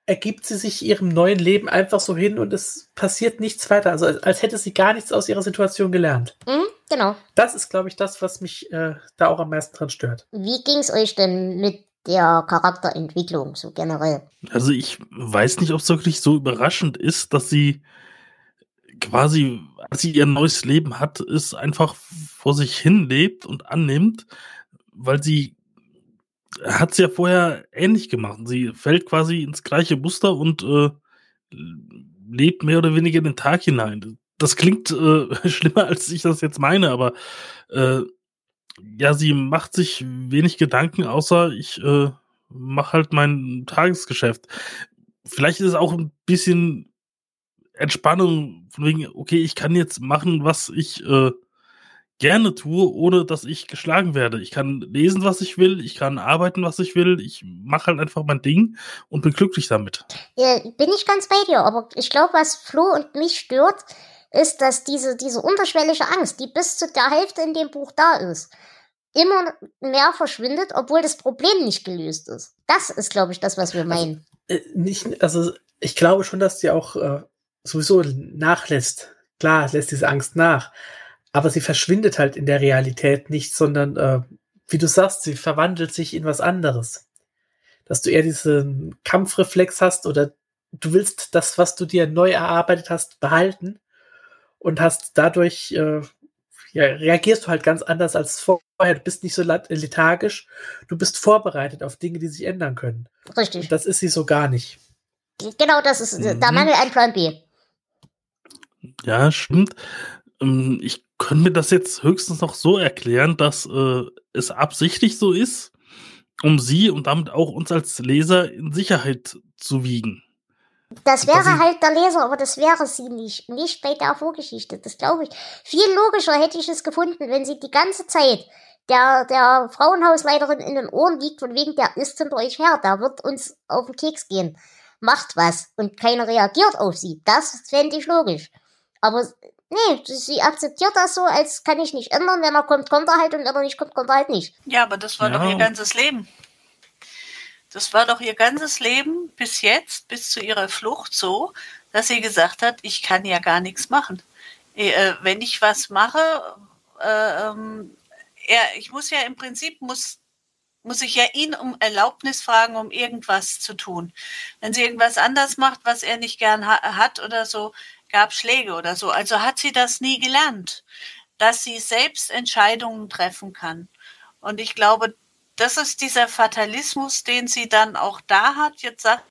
ergibt sie sich ihrem neuen Leben einfach so hin und es passiert nichts weiter. Also als, als hätte sie gar nichts aus ihrer Situation gelernt. Mhm, genau. Das ist, glaube ich, das, was mich äh, da auch am meisten dran stört. Wie ging's euch denn mit der Charakterentwicklung so generell? Also ich weiß nicht, ob es wirklich so überraschend ist, dass sie quasi, als sie ihr neues Leben hat, ist einfach vor sich hin lebt und annimmt, weil sie hat es ja vorher ähnlich gemacht. Sie fällt quasi ins gleiche Muster und äh, lebt mehr oder weniger in den Tag hinein. Das klingt äh, <laughs> schlimmer, als ich das jetzt meine, aber äh, ja, sie macht sich wenig Gedanken, außer ich äh, mache halt mein Tagesgeschäft. Vielleicht ist es auch ein bisschen Entspannung, von wegen, okay, ich kann jetzt machen, was ich äh, gerne tue, ohne dass ich geschlagen werde. Ich kann lesen, was ich will, ich kann arbeiten, was ich will, ich mache halt einfach mein Ding und bin glücklich damit. Ja, bin ich ganz bei dir, aber ich glaube, was Flo und mich stört, ist, dass diese, diese unterschwellige Angst, die bis zu der Hälfte in dem Buch da ist, immer mehr verschwindet, obwohl das Problem nicht gelöst ist. Das ist, glaube ich, das, was wir meinen. Also, äh, nicht, also ich glaube schon, dass sie auch äh, sowieso nachlässt. Klar, lässt diese Angst nach aber sie verschwindet halt in der Realität nicht, sondern äh, wie du sagst, sie verwandelt sich in was anderes. Dass du eher diesen Kampfreflex hast oder du willst das, was du dir neu erarbeitet hast, behalten und hast dadurch, äh, ja, reagierst du halt ganz anders als vorher. Du bist nicht so lethargisch, du bist vorbereitet auf Dinge, die sich ändern können. Richtig. Und das ist sie so gar nicht. Genau, das ist mhm. der Mangel an Plan B. Ja, stimmt. Ähm, ich könnte mir das jetzt höchstens noch so erklären, dass äh, es absichtlich so ist, um sie und damit auch uns als Leser in Sicherheit zu wiegen. Das wäre halt der Leser, aber das wäre sie nicht. Nicht bei der Vorgeschichte, das glaube ich. Viel logischer hätte ich es gefunden, wenn sie die ganze Zeit der, der Frauenhausleiterin in den Ohren liegt, von wegen, der ist hinter euch her, der wird uns auf den Keks gehen. Macht was. Und keiner reagiert auf sie. Das fände ich logisch. Aber Nee, sie akzeptiert das so, als kann ich nicht ändern. Wenn er kommt, kommt er halt und wenn er nicht kommt, kommt er halt nicht. Ja, aber das war ja. doch ihr ganzes Leben. Das war doch ihr ganzes Leben bis jetzt, bis zu ihrer Flucht so, dass sie gesagt hat, ich kann ja gar nichts machen. Äh, wenn ich was mache, äh, ähm, er, ich muss ja im Prinzip, muss, muss ich ja ihn um Erlaubnis fragen, um irgendwas zu tun. Wenn sie irgendwas anders macht, was er nicht gern ha hat oder so, gab Schläge oder so. Also hat sie das nie gelernt, dass sie selbst Entscheidungen treffen kann. Und ich glaube, das ist dieser Fatalismus, den sie dann auch da hat. Jetzt sagt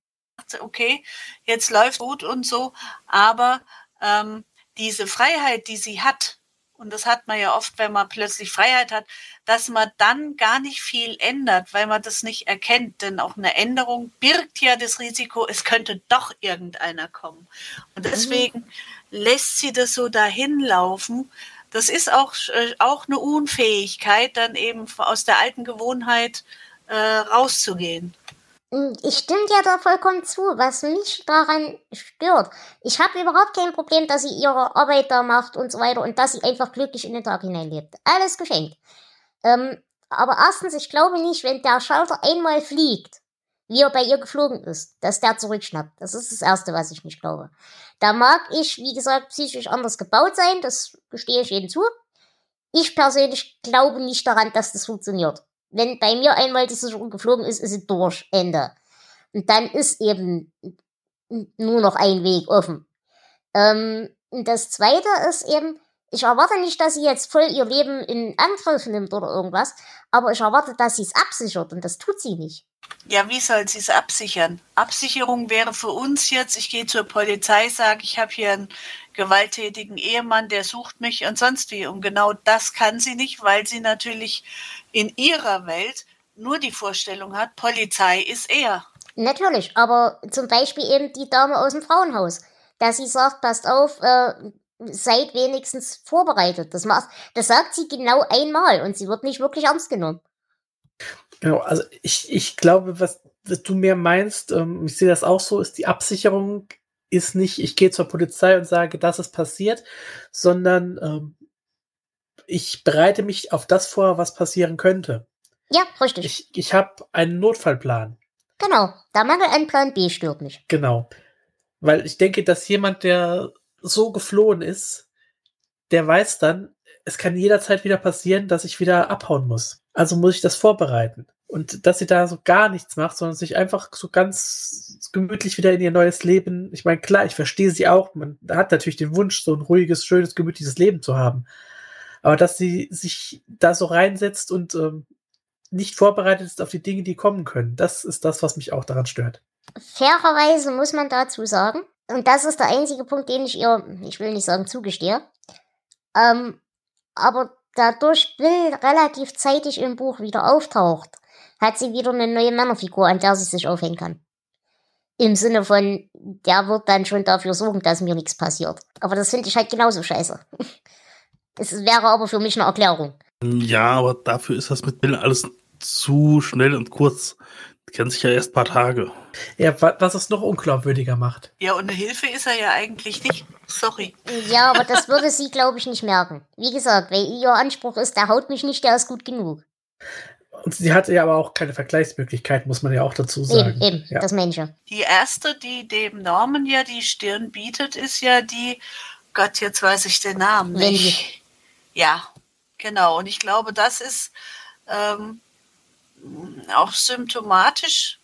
sie, okay, jetzt läuft gut und so, aber ähm, diese Freiheit, die sie hat, und das hat man ja oft, wenn man plötzlich Freiheit hat, dass man dann gar nicht viel ändert, weil man das nicht erkennt. Denn auch eine Änderung birgt ja das Risiko, es könnte doch irgendeiner kommen. Und deswegen mhm. lässt sie das so dahin laufen. Das ist auch, äh, auch eine Unfähigkeit, dann eben aus der alten Gewohnheit äh, rauszugehen. Hm, ich stimme dir da vollkommen zu, was mich daran stört. Ich habe überhaupt kein Problem, dass sie ihre Arbeit da macht und so weiter und dass sie einfach glücklich in den Tag hineinlebt. Alles geschenkt. Ähm, aber erstens, ich glaube nicht, wenn der Schalter einmal fliegt, wie er bei ihr geflogen ist, dass der zurückschnappt. Das ist das Erste, was ich nicht glaube. Da mag ich, wie gesagt, psychisch anders gebaut sein, das gestehe ich jedem zu. Ich persönlich glaube nicht daran, dass das funktioniert wenn bei mir einmal die Sicherung geflogen ist, ist sie durch. Ende. Und dann ist eben nur noch ein Weg offen. Ähm, das zweite ist eben, ich erwarte nicht, dass sie jetzt voll ihr Leben in Angriff nimmt oder irgendwas, aber ich erwarte, dass sie es absichert und das tut sie nicht. Ja, wie soll sie es absichern? Absicherung wäre für uns jetzt, ich gehe zur Polizei, sage, ich habe hier einen gewalttätigen Ehemann, der sucht mich und sonst wie. Und genau das kann sie nicht, weil sie natürlich in ihrer Welt nur die Vorstellung hat, Polizei ist er. Natürlich, aber zum Beispiel eben die Dame aus dem Frauenhaus, dass sie sagt, passt auf, äh, seid wenigstens vorbereitet. Das, macht, das sagt sie genau einmal und sie wird nicht wirklich ernst genommen. Genau, also ich, ich glaube, was, du mir meinst, ähm, ich sehe das auch so, ist die Absicherung ist nicht, ich gehe zur Polizei und sage, das ist passiert, sondern ähm, ich bereite mich auf das vor, was passieren könnte. Ja, richtig. Ich, ich habe einen Notfallplan. Genau, der Mangel an Plan B stört mich. Genau. Weil ich denke, dass jemand, der so geflohen ist, der weiß dann, es kann jederzeit wieder passieren, dass ich wieder abhauen muss. Also muss ich das vorbereiten. Und dass sie da so gar nichts macht, sondern sich einfach so ganz gemütlich wieder in ihr neues Leben. Ich meine, klar, ich verstehe sie auch. Man hat natürlich den Wunsch, so ein ruhiges, schönes, gemütliches Leben zu haben. Aber dass sie sich da so reinsetzt und ähm, nicht vorbereitet ist auf die Dinge, die kommen können, das ist das, was mich auch daran stört. Fairerweise muss man dazu sagen, Und das ist der einzige Punkt, den ich ihr, ich will nicht sagen zugestehe. Ähm, aber dadurch Bill relativ zeitig im Buch wieder auftaucht, hat sie wieder eine neue Männerfigur, an der sie sich aufhängen kann. Im Sinne von, der wird dann schon dafür sorgen, dass mir nichts passiert. Aber das finde ich halt genauso scheiße. <laughs> Es wäre aber für mich eine Erklärung. Ja, aber dafür ist das mit Bill alles zu schnell und kurz. Die kennen sich ja erst ein paar Tage. Ja, was es noch unglaubwürdiger macht. Ja, und eine Hilfe ist er ja eigentlich nicht. Sorry. Ja, aber das würde sie, glaube ich, nicht merken. Wie gesagt, weil ihr Anspruch ist, der haut mich nicht, der ist gut genug. Und sie hatte ja aber auch keine Vergleichsmöglichkeit, muss man ja auch dazu sagen. Eben, eben, ja. das Menschen. Die erste, die dem Norman ja die Stirn bietet, ist ja die, Gott, jetzt weiß ich den Namen Wendy. nicht. Ja, genau. Und ich glaube, das ist ähm, auch symptomatisch,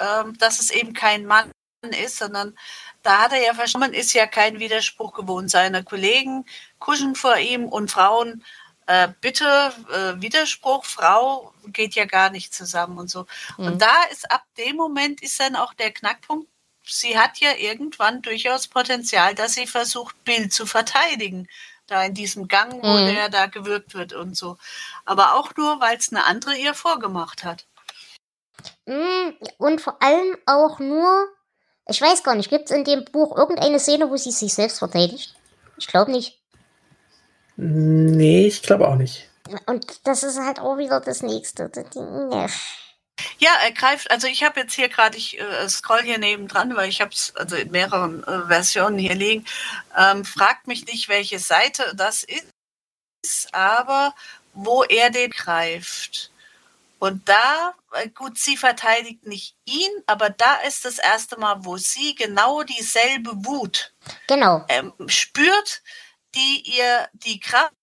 ähm, dass es eben kein Mann ist, sondern da hat er ja verstanden, ist ja kein Widerspruch gewohnt. Seine Kollegen kuschen vor ihm und Frauen äh, bitte, äh, Widerspruch, Frau geht ja gar nicht zusammen und so. Mhm. Und da ist ab dem Moment ist dann auch der Knackpunkt, sie hat ja irgendwann durchaus Potenzial, dass sie versucht, Bill zu verteidigen. Da in diesem Gang, wo Mhm. der da gewirkt wird und so. Aber auch nur, weil es eine andere ihr vorgemacht hat. Mm, Und vor allem auch nur, ich weiß gar nicht, gibt es in dem Buch irgendeine Szene, wo sie sich selbst verteidigt? Ich glaube nicht. Nee, ich glaube auch nicht. Und das ist halt auch wieder das nächste. Das- nee. Ja, er greift, also ich habe jetzt hier gerade, ich äh, scroll hier nebendran, weil ich habe es also in mehreren äh, Versionen hier liegen. Ähm, fragt mich nicht, welche Seite das ist, aber wo er den greift. Und da, äh, gut, sie verteidigt nicht ihn, aber da ist das erste Mal, wo sie genau dieselbe Wut Genau. ähm, spürt, die ihr die Kraft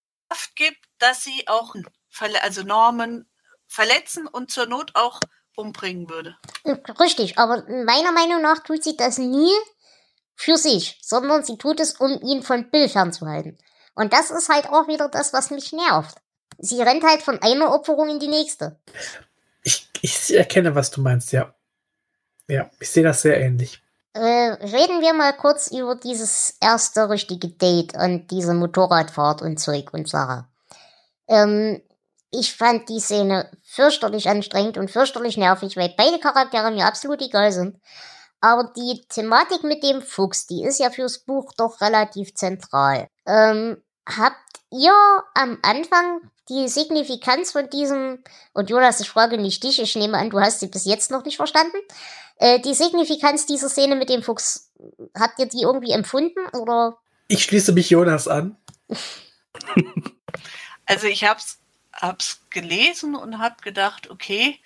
gibt, dass sie auch also Normen verletzen und zur Not auch umbringen würde. Richtig, aber meiner Meinung nach tut sie das nie für sich, sondern sie tut es, um ihn von Bill fernzuhalten. Und das ist halt auch wieder das, was mich nervt. Sie rennt halt von einer Opferung in die nächste. Ich, ich erkenne, was du meinst, ja. Ja, ich sehe das sehr ähnlich. Äh, reden wir mal kurz über dieses erste richtige Date und diese Motorradfahrt und Zeug und Sache. Ähm, ich fand die Szene fürchterlich anstrengend und fürchterlich nervig, weil beide Charaktere mir absolut egal sind. Aber die Thematik mit dem Fuchs, die ist ja fürs Buch doch relativ zentral. Ähm, habt ihr am Anfang die Signifikanz von diesem, und Jonas, ich frage nicht dich, ich nehme an, du hast sie bis jetzt noch nicht verstanden, äh, die Signifikanz dieser Szene mit dem Fuchs, habt ihr die irgendwie empfunden oder? Ich schließe mich Jonas an. <laughs> <laughs> Also ich habe es hab's gelesen und habe gedacht, okay,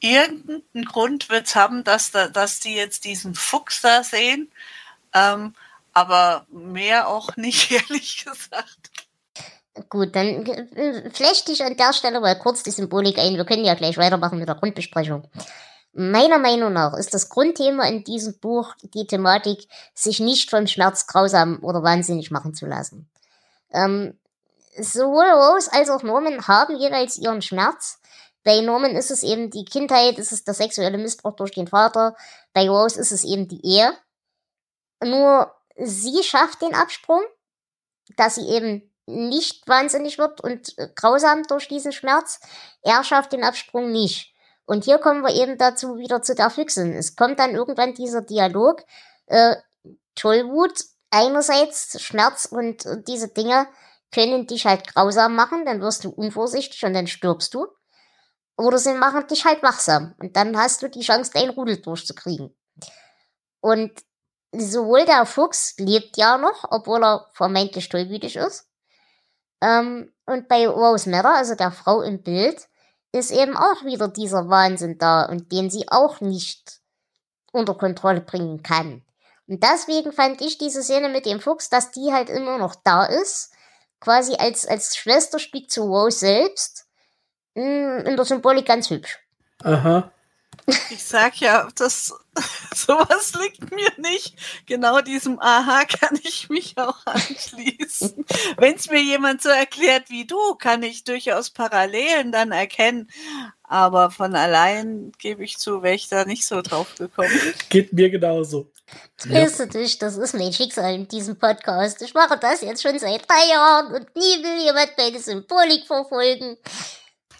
irgendeinen Grund wird es haben, dass, da, dass die jetzt diesen Fuchs da sehen. Ähm, aber mehr auch nicht, <laughs> ehrlich gesagt. Gut, dann flechte ich an der Stelle mal kurz die Symbolik ein. Wir können ja gleich weitermachen mit der Grundbesprechung. Meiner Meinung nach ist das Grundthema in diesem Buch die Thematik, sich nicht vom Schmerz grausam oder wahnsinnig machen zu lassen. Ähm, sowohl Rose als auch Norman haben jeweils ihren Schmerz. Bei Norman ist es eben die Kindheit, ist es der sexuelle Missbrauch durch den Vater. Bei Rose ist es eben die Ehe. Nur sie schafft den Absprung, dass sie eben nicht wahnsinnig wird und äh, grausam durch diesen Schmerz. Er schafft den Absprung nicht. Und hier kommen wir eben dazu wieder zu der Füchsin. Es kommt dann irgendwann dieser Dialog, äh, Tollwut, einerseits Schmerz und äh, diese Dinge können dich halt grausam machen, dann wirst du unvorsichtig und dann stirbst du. Oder sie machen dich halt wachsam und dann hast du die Chance, deinen Rudel durchzukriegen. Und sowohl der Fuchs lebt ja noch, obwohl er vermeintlich tollwütig ist. Ähm, und bei Rose Matter, also der Frau im Bild, ist eben auch wieder dieser Wahnsinn da und den sie auch nicht unter Kontrolle bringen kann. Und deswegen fand ich diese Szene mit dem Fuchs, dass die halt immer noch da ist, quasi als, als Schwesterstück zu Rose selbst, mh, in der Symbolik ganz hübsch. Aha. Ich sag ja, das <laughs> sowas liegt mir nicht. Genau diesem Aha kann ich mich auch anschließen. <laughs> Wenn es mir jemand so erklärt wie du, kann ich durchaus Parallelen dann erkennen. Aber von allein gebe ich zu, wäre ich da nicht so drauf gekommen. Geht mir genauso. Drehst du dich, das ist mein Schicksal in diesem Podcast. Ich mache das jetzt schon seit drei Jahren und nie will jemand meine Symbolik verfolgen.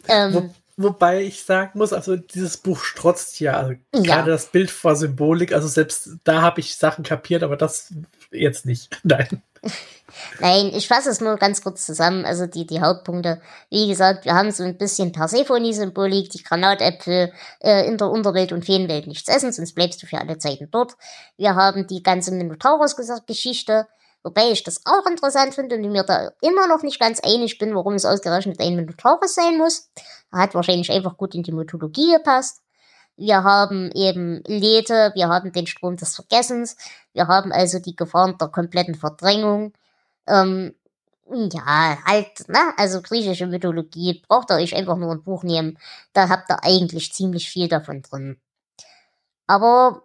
Ähm, Wo, wobei ich sagen muss, also dieses Buch strotzt ja, also Ja. gerade das Bild vor Symbolik, also selbst da habe ich Sachen kapiert, aber das jetzt nicht. <laughs> Nein. <laughs> Nein, ich fasse es nur ganz kurz zusammen. Also die, die Hauptpunkte. Wie gesagt, wir haben so ein bisschen Persephone-Symbolik, die Granatäpfel äh, in der Unterwelt und Feenwelt nichts essen, sonst bleibst du für alle Zeiten dort. Wir haben die ganze Minotaurus-Geschichte, wobei ich das auch interessant finde und mir da immer noch nicht ganz einig bin, warum es ausgerechnet ein Minotaurus sein muss. Hat wahrscheinlich einfach gut in die Mythologie gepasst. Wir haben eben Lethe, wir haben den Strom des Vergessens, wir haben also die Gefahren der kompletten Verdrängung. Ähm, ja, halt, ne? Also griechische Mythologie, braucht ihr euch einfach nur ein Buch nehmen. Da habt ihr eigentlich ziemlich viel davon drin. Aber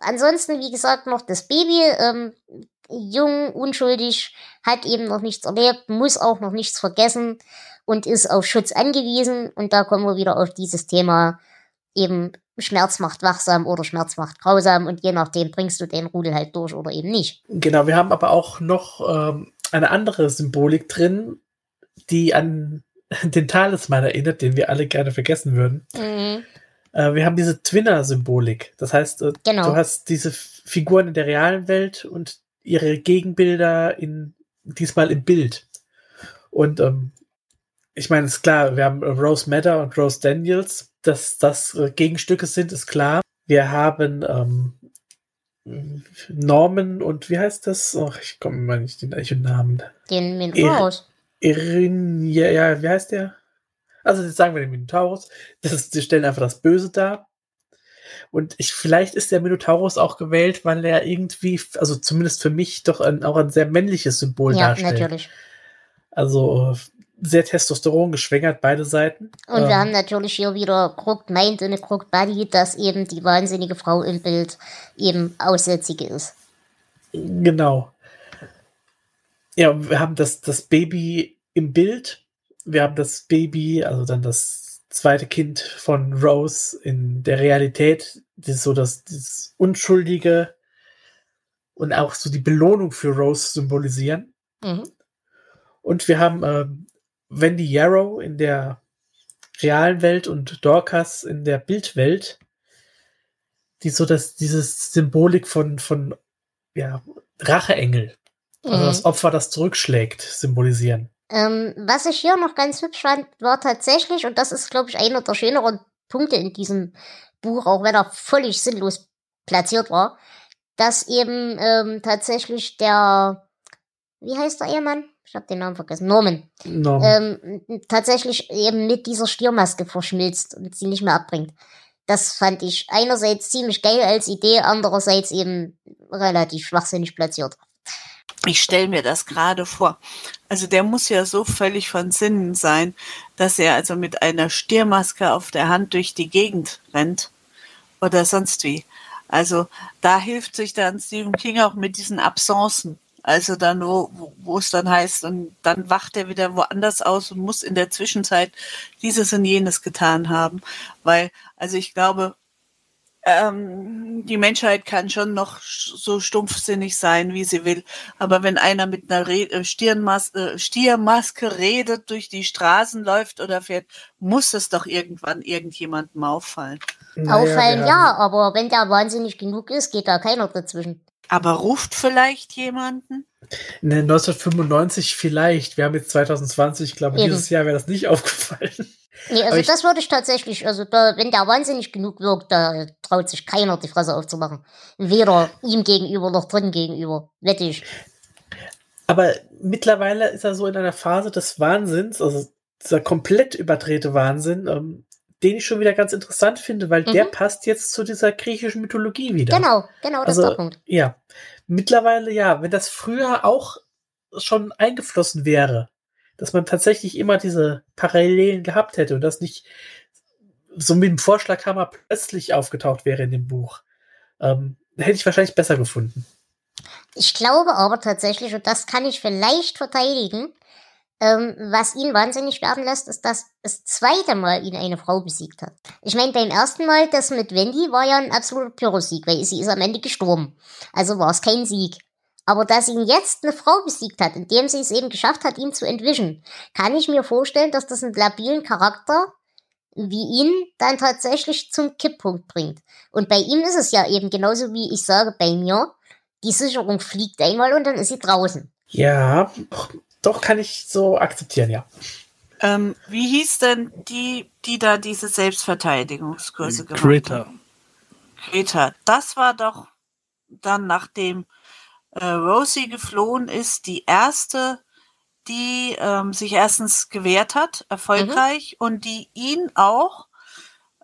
ansonsten, wie gesagt, noch das Baby, ähm, jung, unschuldig, hat eben noch nichts erlebt, muss auch noch nichts vergessen und ist auf Schutz angewiesen. Und da kommen wir wieder auf dieses Thema eben Schmerz macht wachsam oder Schmerz macht grausam und je nachdem bringst du den Rudel halt durch oder eben nicht. Genau, wir haben aber auch noch ähm, eine andere Symbolik drin, die an <laughs> den Talisman erinnert, den wir alle gerne vergessen würden. Mhm. Äh, wir haben diese Twinner-Symbolik. Das heißt, äh, Genau. du hast diese Figuren in der realen Welt und ihre Gegenbilder in diesmal im Bild. Und ähm, ich meine, ist klar, wir haben Rose Madder und Rose Daniels. Dass das äh, Gegenstücke sind, ist klar. Wir haben ähm, Norman und wie heißt das? Ach, ich komme mal nicht den Namen. Den Minotaurus. Irin, ja, ja, wie heißt der? Also jetzt sagen wir den Minotaurus. Das ist, die stellen einfach das Böse dar. Und ich, vielleicht ist der Minotaurus auch gewählt, weil er irgendwie, also zumindest für mich, doch ein, auch ein sehr männliches Symbol Ja, darstellt. natürlich. Also sehr Testosteron geschwängert, beide Seiten. Und Ähm, wir haben natürlich hier wieder Crooked Mind und Crooked Body, dass eben die wahnsinnige Frau im Bild eben Aussätzige ist. Genau. Ja, wir haben das, das Baby im Bild. Wir haben das Baby, also dann das zweite Kind von Rose in der Realität. Das ist so das, das Unschuldige und auch so die Belohnung für Rose symbolisieren. Mhm. Und wir haben ähm, Wendy Yarrow in der realen Welt und Dorcas in der Bildwelt, die so das, dieses Symbolik von, von ja, Racheengel, also Mhm. das Opfer, das zurückschlägt, symbolisieren. Ähm, was ich hier noch ganz hübsch fand, war tatsächlich, und das ist, glaube ich, einer der schöneren Punkte in diesem Buch, auch wenn er völlig sinnlos platziert war, dass eben ähm, tatsächlich der, wie heißt der Ehemann? Ich habe den Namen vergessen, Norman. Norm. ähm, tatsächlich eben mit dieser Stiermaske verschmilzt und sie nicht mehr abbringt. Das fand ich einerseits ziemlich geil als Idee, andererseits eben relativ schwachsinnig platziert. Ich stelle mir das gerade vor. Also der muss ja so völlig von Sinnen sein, dass er also mit einer Stiermaske auf der Hand durch die Gegend rennt oder sonst wie. Also da hilft sich dann Stephen King auch mit diesen Absenzen. Also dann, wo, wo- wo es dann heißt, und dann wacht er wieder woanders aus und muss in der Zwischenzeit dieses und jenes getan haben. Weil, also ich glaube, ähm, die Menschheit kann schon noch so stumpfsinnig sein, wie sie will. Aber wenn einer mit einer Re äh, Stirnmas äh, Stiermaske redet, durch die Straßen läuft oder fährt, muss es doch irgendwann irgendjemandem auffallen. Naja, Auffallen ja, aber wenn der wahnsinnig genug ist, geht da keiner dazwischen. Aber ruft vielleicht jemanden? Ne, 1995 vielleicht. Wir haben jetzt 2020, ich glaube, Eben. dieses Jahr wäre das nicht <laughs> aufgefallen. Nee, also ich- das würde ich tatsächlich, also da, wenn der wahnsinnig genug wirkt, da traut sich keiner die Fresse aufzumachen. Weder ihm gegenüber noch drin gegenüber. Wette ich. Aber mittlerweile ist er so in einer Phase des Wahnsinns, also dieser komplett überdrehte Wahnsinn, ähm, den ich schon wieder ganz interessant finde, weil der Mhm. passt jetzt zu dieser griechischen Mythologie wieder. Genau, genau, das ist Also, der Punkt. ja. Mittlerweile, ja, wenn das früher auch schon eingeflossen wäre, dass man tatsächlich immer diese Parallelen gehabt hätte und das nicht so mit dem Vorschlaghammer plötzlich aufgetaucht wäre in dem Buch, ähm, hätte ich wahrscheinlich besser gefunden. Ich glaube aber tatsächlich, und das kann ich vielleicht verteidigen, Ähm, was ihn wahnsinnig werden lässt, ist, dass das zweite Mal ihn eine Frau besiegt hat. Ich meine, beim ersten Mal, das mit Wendy, war ja ein absoluter Pyrrhus-Sieg, weil sie ist am Ende gestorben. Also war es kein Sieg. Aber dass ihn jetzt eine Frau besiegt hat, indem sie es eben geschafft hat, ihn zu entwischen, kann ich mir vorstellen, dass das einen labilen Charakter wie ihn dann tatsächlich zum Kipppunkt bringt. Und bei ihm ist es ja eben genauso wie ich sage bei mir, die Sicherung fliegt einmal und dann ist sie draußen. Ja, doch kann ich so akzeptieren, ja. Ähm, wie hieß denn die, die da diese Selbstverteidigungskurse gemacht Greta. haben? Greta. Das war doch dann, nachdem äh, Rosie geflohen ist, die erste, die ähm, sich erstens gewehrt hat, erfolgreich, und die ihn auch,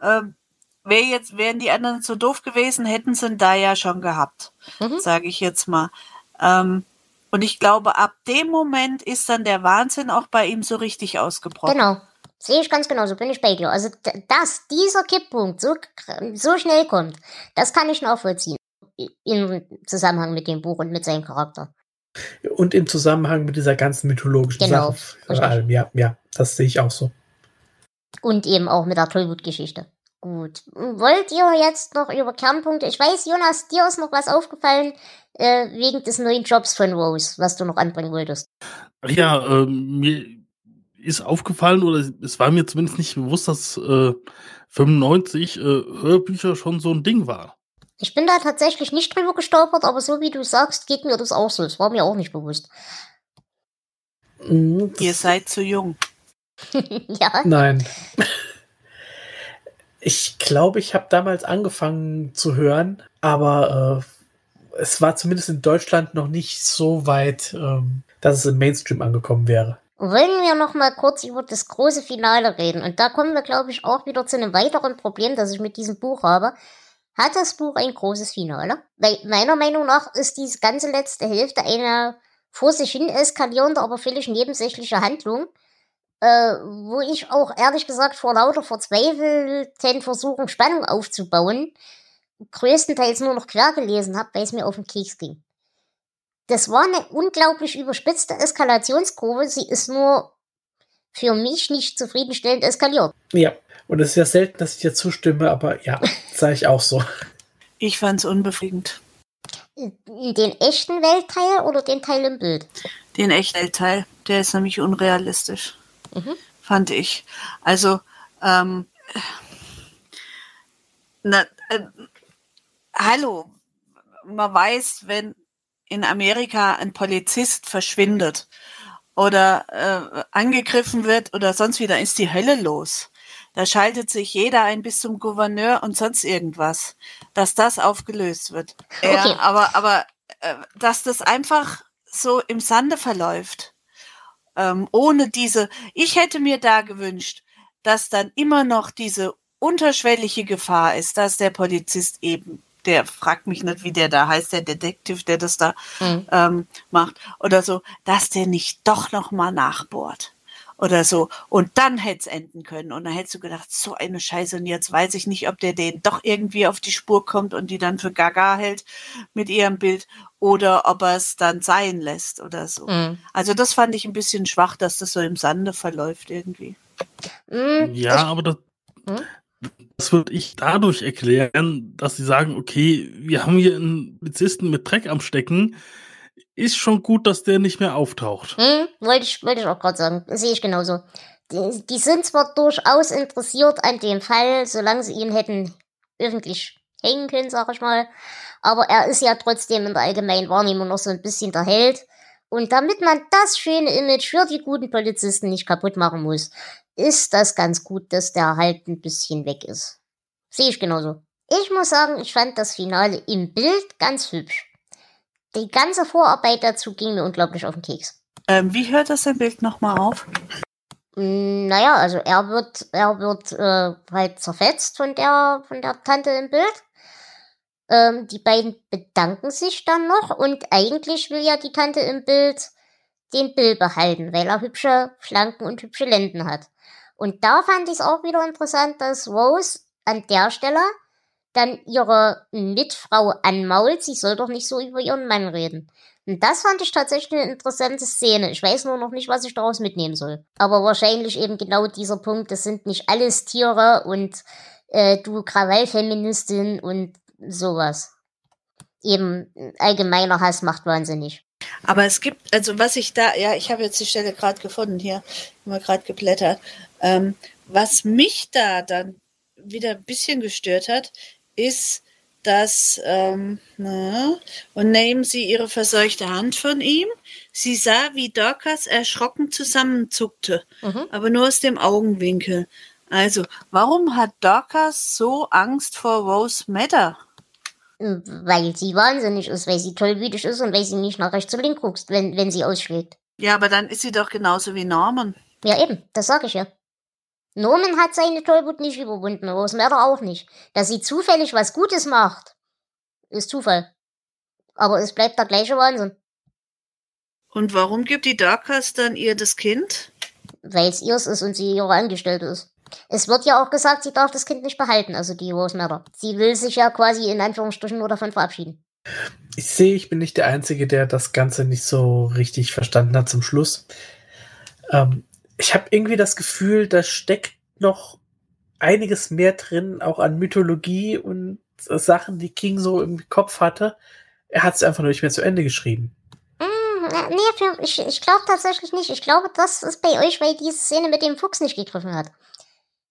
ähm, wär jetzt, wären die anderen so doof gewesen, hätten sie ihn da ja schon gehabt, Mhm. sage ich jetzt mal. Ähm, und ich glaube, ab dem Moment ist dann der Wahnsinn auch bei ihm so richtig ausgebrochen. Genau. Sehe ich ganz genauso, bin ich bei dir. Also, dass dieser Kipppunkt so, so schnell kommt, das kann ich nachvollziehen. Im Zusammenhang mit dem Buch und mit seinem Charakter. Und im Zusammenhang mit dieser ganzen mythologischen Genau, Sache. Vor richtig. allem, ja, ja, das sehe ich auch so. Und eben auch mit der Tollwut-Geschichte. Gut. Wollt ihr jetzt noch über Kernpunkte? Ich weiß, Jonas, dir ist noch was aufgefallen äh, wegen des neuen Jobs von Rose, was du noch anbringen wolltest. Ach ja, ähm, mir ist aufgefallen, oder es war mir zumindest nicht bewusst, dass äh, 95 äh, Hörbücher schon so ein Ding war. Ich bin da tatsächlich nicht drüber gestolpert, aber so wie du sagst, geht mir das auch so. Das war mir auch nicht bewusst. Mhm, Ihr seid zu jung. <laughs> ja. Nein. Ich glaube, ich habe damals angefangen zu hören, aber äh, es war zumindest in Deutschland noch nicht so weit, ähm, dass es im Mainstream angekommen wäre. Wollen wir noch mal kurz über das große Finale reden? Und da kommen wir, glaube ich, auch wieder zu einem weiteren Problem, das ich mit diesem Buch habe. Hat das Buch ein großes Finale? Weil meiner Meinung nach ist diese ganze letzte Hälfte eine vor sich hin eskalierende, aber völlig nebensächliche Handlung, äh, wo ich auch ehrlich gesagt vor lauter verzweifelten Versuchen, Spannung aufzubauen, größtenteils nur noch quer gelesen habe, weil es mir auf den Keks ging. Das war eine unglaublich überspitzte Eskalationskurve. Sie ist nur für mich nicht zufriedenstellend eskaliert. Ja, und es ist ja selten, dass ich dir zustimme, aber ja, <laughs> sage ich auch so. Ich fand's unbefriedigend. Den echten Weltteil oder den Teil im Bild? Den Echtteil, der ist nämlich unrealistisch. Mhm. Fand ich. Also, ähm, na, äh, hallo, man weiß, wenn in Amerika ein Polizist verschwindet oder äh, angegriffen wird oder sonst wieder, ist die Hölle los. Da schaltet sich jeder ein bis zum Gouverneur und sonst irgendwas, dass das aufgelöst wird. Okay. Ja, aber, aber äh, dass das einfach so im Sande verläuft. Ähm, ohne diese, ich hätte mir da gewünscht, dass dann immer noch diese unterschwellige Gefahr ist, dass der Polizist eben, der fragt mich nicht, wie der da heißt, der Detektiv, der das da Mhm. ähm, macht oder so, dass der nicht doch noch mal nachbohrt oder so. Und dann hätte es enden können. Und dann hättest du gedacht, so eine Scheiße. Und jetzt weiß ich nicht, ob der den doch irgendwie auf die Spur kommt und die dann für Gaga hält mit ihrem Bild oder ob er es dann sein lässt oder so. Mhm. Also das fand ich ein bisschen schwach, dass das so im Sande verläuft irgendwie. Mhm. Ja, aber das, Hm? Das würde ich dadurch erklären, dass sie sagen, okay, wir haben hier einen Polizisten mit Dreck am Stecken. Ist schon gut, dass der nicht mehr auftaucht. Hm, wollte ich, wollte ich auch gerade sagen. Sehe ich genauso. Die, die sind zwar durchaus interessiert an dem Fall, solange sie ihn hätten öffentlich hängen können, sag ich mal. Aber er ist ja trotzdem in der allgemeinen Wahrnehmung noch so ein bisschen der Held. Und damit man das schöne Image für die guten Polizisten nicht kaputt machen muss, ist das ganz gut, dass der halt ein bisschen weg ist. Sehe ich genauso. Ich muss sagen, ich fand das Finale im Bild ganz hübsch. Die ganze Vorarbeit dazu ging mir unglaublich auf den Keks. Ähm, wie hört das im Bild nochmal auf? Mm, Naja, also er wird, er wird äh, halt zerfetzt von der, von der Tante im Bild. Ähm, die beiden bedanken sich dann noch und eigentlich will ja die Tante im Bild den Bill behalten, weil er hübsche Flanken und hübsche Lenden hat. Und da fand ich es auch wieder interessant, dass Rose an der Stelle dann ihre Mitfrau anmault, sie soll doch nicht so über ihren Mann reden. Und das fand ich tatsächlich eine interessante Szene. Ich weiß nur noch nicht, was ich daraus mitnehmen soll. Aber wahrscheinlich eben genau dieser Punkt, das sind nicht alles Tiere und äh, du Krawallfeministin und sowas. Eben allgemeiner Hass macht wahnsinnig. Aber es gibt, also was ich da, ja, ich habe jetzt die Stelle gerade gefunden hier, mal gerade geblättert. Ähm, was mich da dann wieder ein bisschen gestört hat, ist, dass, ähm, na, und nehmen sie ihre verseuchte Hand von ihm. Sie sah, wie Dorcas erschrocken zusammenzuckte, mhm. aber nur aus dem Augenwinkel. Also, warum hat Dorcas so Angst vor Rose Madder? Weil sie wahnsinnig ist, weil sie tollwütig ist und weil sie nicht nach rechts und links guckt, wenn, wenn sie ausschlägt. Ja, aber dann ist sie doch genauso wie Norman. Ja, eben, das sag ich ja. Norman hat seine Tollwut nicht überwunden, Rosemary auch nicht. Dass sie zufällig was Gutes macht, ist Zufall. Aber es bleibt der gleiche Wahnsinn. Und warum gibt die Darkers dann ihr das Kind? Weil es ihrs ist und sie ihre Angestellte ist. Es wird ja auch gesagt, sie darf das Kind nicht behalten, also die Rosemary. Sie will sich ja quasi in Anführungsstrichen nur davon verabschieden. Ich sehe, ich bin nicht der Einzige, der das Ganze nicht so richtig verstanden hat zum Schluss. Ähm, ich habe irgendwie das Gefühl, da steckt noch einiges mehr drin, auch an Mythologie und Sachen, die King so im Kopf hatte. Er hat es einfach nur nicht mehr zu Ende geschrieben. Mm, nee, ich, ich glaube tatsächlich nicht. Ich glaube, das ist bei euch, weil diese Szene mit dem Fuchs nicht gegriffen hat.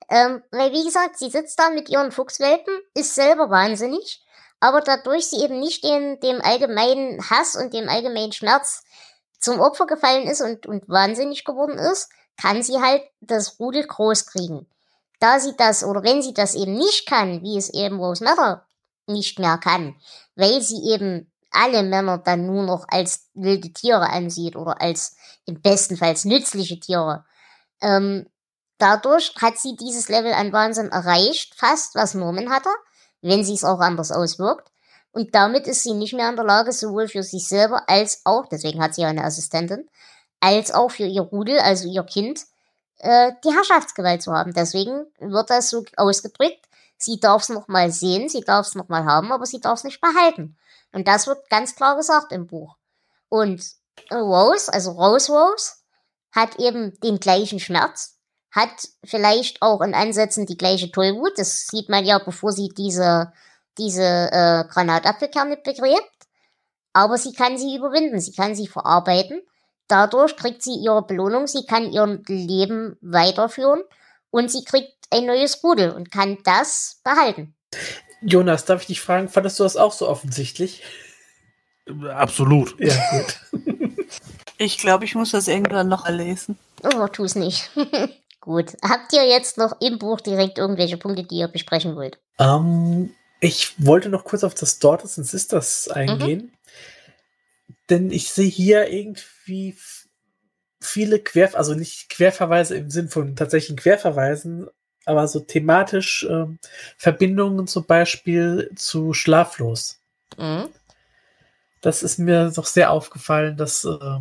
Ähm, weil, wie gesagt, sie sitzt da mit ihren Fuchswelpen, ist selber wahnsinnig, aber dadurch sie eben nicht dem, dem allgemeinen Hass und dem allgemeinen Schmerz zum Opfer gefallen ist und, und wahnsinnig geworden ist, kann sie halt das Rudel groß kriegen. Da sie das, oder wenn sie das eben nicht kann, wie es eben Rose Mother nicht mehr kann, weil sie eben alle Männer dann nur noch als wilde Tiere ansieht oder als im besten Fall nützliche Tiere. Ähm, dadurch hat sie dieses Level an Wahnsinn erreicht, fast was Norman hatte, wenn sie es auch anders auswirkt. Und damit ist sie nicht mehr in der Lage, sowohl für sich selber als auch, deswegen hat sie ja eine Assistentin, als auch für ihr Rudel, also ihr Kind, äh, die Herrschaftsgewalt zu haben. Deswegen wird das so ausgedrückt, sie darf es nochmal sehen, sie darf es nochmal haben, aber sie darf es nicht behalten. Und das wird ganz klar gesagt im Buch. Und Rose, also Rose Rose, hat eben den gleichen Schmerz, hat vielleicht auch in Ansätzen die gleiche Tollwut. Das sieht man ja, bevor sie diese, diese äh, Granatapfelkerne begräbt. Aber sie kann sie überwinden, sie kann sie verarbeiten Dadurch kriegt sie ihre Belohnung, sie kann ihr Leben weiterführen und sie kriegt ein neues Rudel und kann das behalten. Jonas, darf ich dich fragen, fandest du das auch so offensichtlich? Absolut. Ja, gut. <laughs> Ich glaube, ich muss das irgendwann noch erlesen. Oh, tu es nicht. <laughs> gut. Habt ihr jetzt noch im Buch direkt irgendwelche Punkte, die ihr besprechen wollt? Um, ähm, ich wollte noch kurz auf das Daughters and Sisters eingehen. Mhm. Denn ich sehe hier irgendwie irgendwie viele Quer, also nicht Querverweise im Sinn von tatsächlichen Querverweisen, aber so thematisch ähm, Verbindungen zum Beispiel zu Schlaflos. Mhm. Das ist mir doch sehr aufgefallen, dass, äh,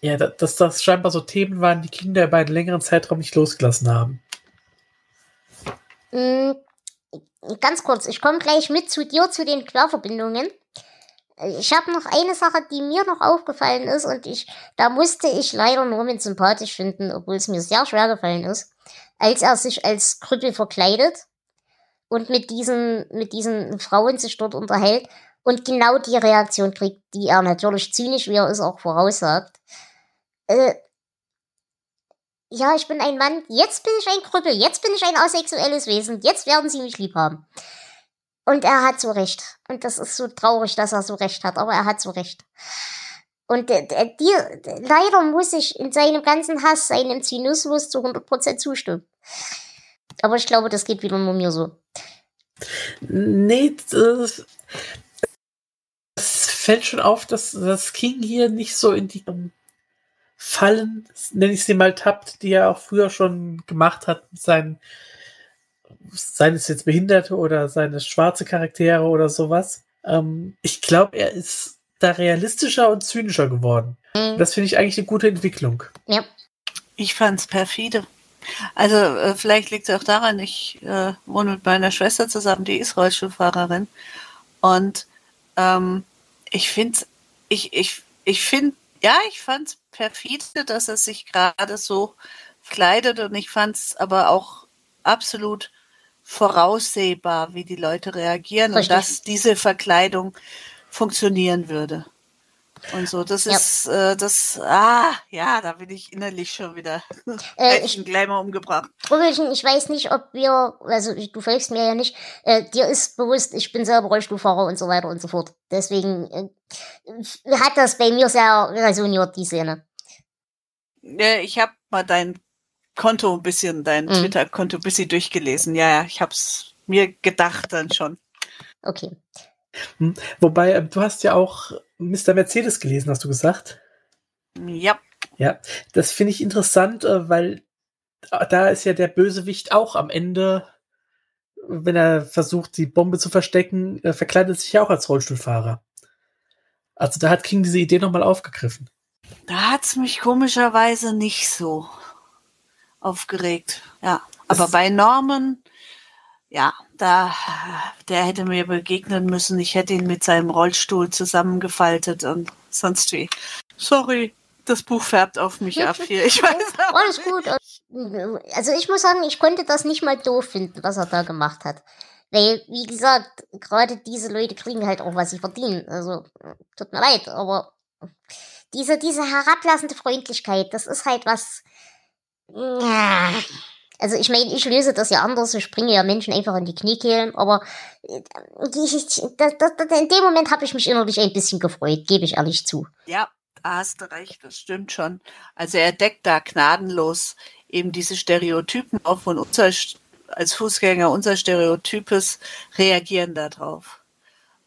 ja, dass das scheinbar so Themen waren, die Kinder über einen längeren Zeitraum nicht losgelassen haben. Mhm. Ganz kurz, ich komme gleich mit zu dir zu den Querverbindungen. Ich habe noch eine Sache, die mir noch aufgefallen ist und ich, da musste ich leider Norman sympathisch finden, obwohl es mir sehr schwer gefallen ist, als er sich als Krüppel verkleidet und mit diesen, mit diesen Frauen sich dort unterhält und genau die Reaktion kriegt, die er natürlich zynisch, wie er es auch voraussagt. Äh, ja, ich bin ein Mann, jetzt bin ich ein Krüppel, jetzt bin ich ein asexuelles Wesen, jetzt werden sie mich lieb haben. Und er hat so recht. Und das ist so traurig, dass er so recht hat, aber er hat so recht. Und äh, dir, leider muss ich in seinem ganzen Hass, seinem Zynismus zu 100% zustimmen. Aber ich glaube, das geht wieder nur mir so. Nee, das, es fällt schon auf, dass das King hier nicht so in die Fallen, nenne ich sie mal, tappt, die er auch früher schon gemacht hat mit seinen seien es jetzt Behinderte oder seine schwarze Charaktere oder sowas. Ähm, ich glaube, er ist da realistischer und zynischer geworden. Mhm. Das finde ich eigentlich eine gute Entwicklung. Ja. Ich fand es perfide. Also äh, vielleicht liegt es auch daran, ich äh, wohne mit meiner Schwester zusammen, die ist Rollstuhlfahrerin. Und ähm, ich finde es ich, ich, ich finde, ja, ich fand es perfide, dass er sich gerade so kleidet und ich fand es aber auch absolut voraussehbar, wie die Leute reagieren Richtig. und dass diese Verkleidung funktionieren würde. Und so, das ja. ist äh, das, ah, ja, da bin ich innerlich schon wieder äh, <laughs> ich, gleich mal umgebracht. Trübelchen, ich weiß nicht, ob wir, also du folgst mir ja nicht, äh, dir ist bewusst, ich bin selber Rollstuhlfahrer und so weiter und so fort. Deswegen äh, hat das bei mir sehr resoniert, die Szene. Ja, ich habe mal dein Konto ein bisschen, dein mhm. Twitter-Konto ein bisschen durchgelesen. Ja, ja, ich habe es mir gedacht dann schon. Okay. Hm, wobei, äh, du hast ja auch Mr. Mercedes gelesen, hast du gesagt? Ja. Ja, das finde ich interessant, äh, weil da ist ja der Bösewicht auch am Ende, wenn er versucht, die Bombe zu verstecken, äh, verkleidet sich ja auch als Rollstuhlfahrer. Also da hat King diese Idee nochmal aufgegriffen. Da hat es mich komischerweise nicht so aufgeregt. Ja, aber bei Norman ja, da, der hätte mir begegnen müssen. Ich hätte ihn mit seinem Rollstuhl zusammengefaltet und sonst wie. Sorry, das Buch färbt auf mich ab <laughs> hier. Ich weiß auch Alles gut. Also ich muss sagen, ich konnte das nicht mal doof finden, was er da gemacht hat. Weil, wie gesagt, gerade diese Leute kriegen halt auch, was sie verdienen. Also, tut mir leid, aber diese, diese herablassende Freundlichkeit, das ist halt was. Ja, also ich meine, ich löse das ja anders, ich springe ja Menschen einfach in die Kniekehlen, aber äh, in dem Moment habe ich mich innerlich ein bisschen gefreut, gebe ich ehrlich zu. Ja, da hast du recht, das stimmt schon. Also er deckt da gnadenlos eben diese Stereotypen auf und unser, als Fußgänger unser Stereotypes reagieren darauf.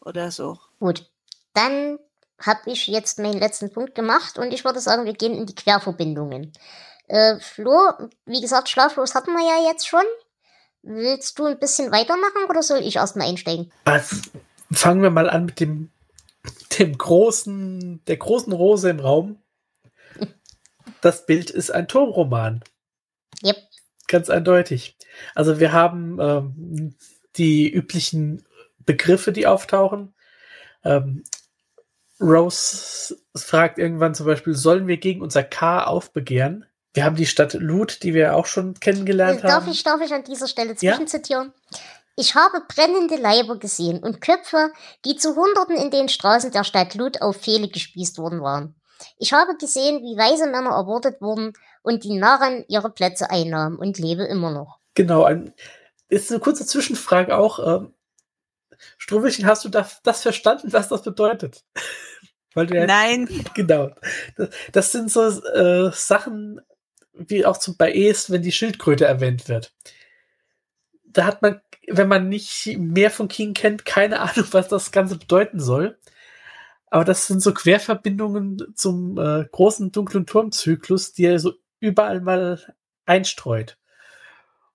Oder so. Gut, dann habe ich jetzt meinen letzten Punkt gemacht und ich würde sagen, wir gehen in die Querverbindungen. Äh, Flo, wie gesagt, schlaflos hatten wir ja jetzt schon. Willst du ein bisschen weitermachen oder soll ich erstmal einsteigen? Also, fangen wir mal an mit dem, dem großen, der großen Rose im Raum. Das Bild ist ein Turmroman. Yep. Ganz eindeutig. Also wir haben ähm, die üblichen Begriffe, die auftauchen. Ähm, Rose fragt irgendwann zum Beispiel, sollen wir gegen unser K aufbegehren? Wir haben die Stadt Lut, die wir auch schon kennengelernt darf haben. Ich, darf ich an dieser Stelle zwischenzitieren? Ja? Ich habe brennende Leiber gesehen und Köpfe, die zu Hunderten in den Straßen der Stadt Lut auf Pfähle gespießt worden waren. Ich habe gesehen, wie weise Männer ermordet wurden und die Narren ihre Plätze einnahmen und lebe immer noch. Genau, ein, ist eine kurze Zwischenfrage auch. Ähm, Struwelchen, hast du das, das verstanden, was das bedeutet? <laughs> Weil du ja, Nein. <laughs> Genau. Das, das sind so äh, Sachen, wie auch zum, bei Es, wenn die Schildkröte erwähnt wird. Da hat man, wenn man nicht mehr von King kennt, keine Ahnung, was das Ganze bedeuten soll. Aber das sind so Querverbindungen zum äh, großen dunklen Turmzyklus, die er so überall mal einstreut.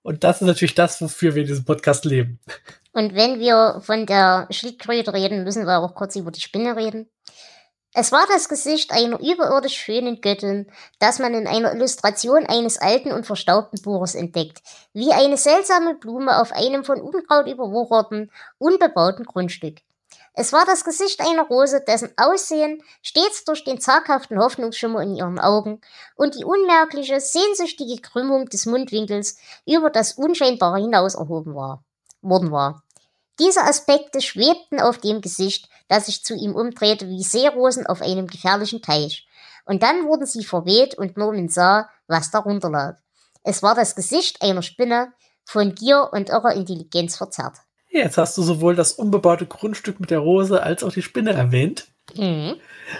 Und das ist natürlich das, wofür wir in diesem Podcast leben. Und wenn wir von der Schildkröte reden, müssen wir auch kurz über die Spinne reden. Es war das Gesicht einer überirdisch schönen Göttin, das man in einer Illustration eines alten und verstaubten Buches entdeckt, wie eine seltsame Blume auf einem von Unkraut überwucherten, unbebauten Grundstück. Es war das Gesicht einer Rose, dessen Aussehen stets durch den zaghaften Hoffnungsschimmer in ihren Augen und die unmerkliche, sehnsüchtige Krümmung des Mundwinkels über das Unscheinbare hinaus erhoben war, worden war. Diese Aspekte schwebten auf dem Gesicht, das sich zu ihm umdrehte wie Seerosen auf einem gefährlichen Teich. Und dann wurden sie verweht und Norman sah, was darunter lag. Es war das Gesicht einer Spinne, von Gier und irrer Intelligenz verzerrt. Jetzt hast du sowohl das unbebaute Grundstück mit der Rose als auch die Spinne erwähnt. Mhm.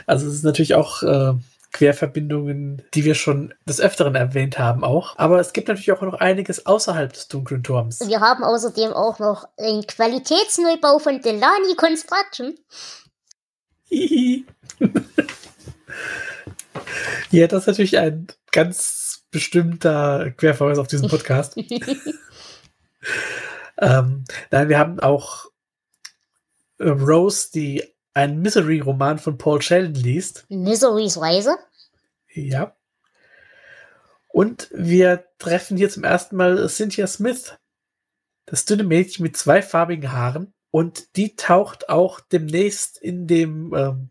Also es ist natürlich auch äh, Querverbindungen, die wir schon des Öfteren erwähnt haben auch. Aber es gibt natürlich auch noch einiges außerhalb des dunklen Turms. Wir haben außerdem auch noch einen Qualitätsneubau von Delani Construction. <laughs> ja, das ist natürlich ein ganz bestimmter Querverweis auf diesen <laughs> Podcast. ähm, nein, wir haben auch äh, Rose, die einen Misery-Roman von Paul Sheldon liest. Miserys Reise? Ja. Und wir treffen hier zum ersten Mal Cynthia Smith, das dünne Mädchen mit zwei farbigen Haaren. Und die taucht auch demnächst in dem ähm,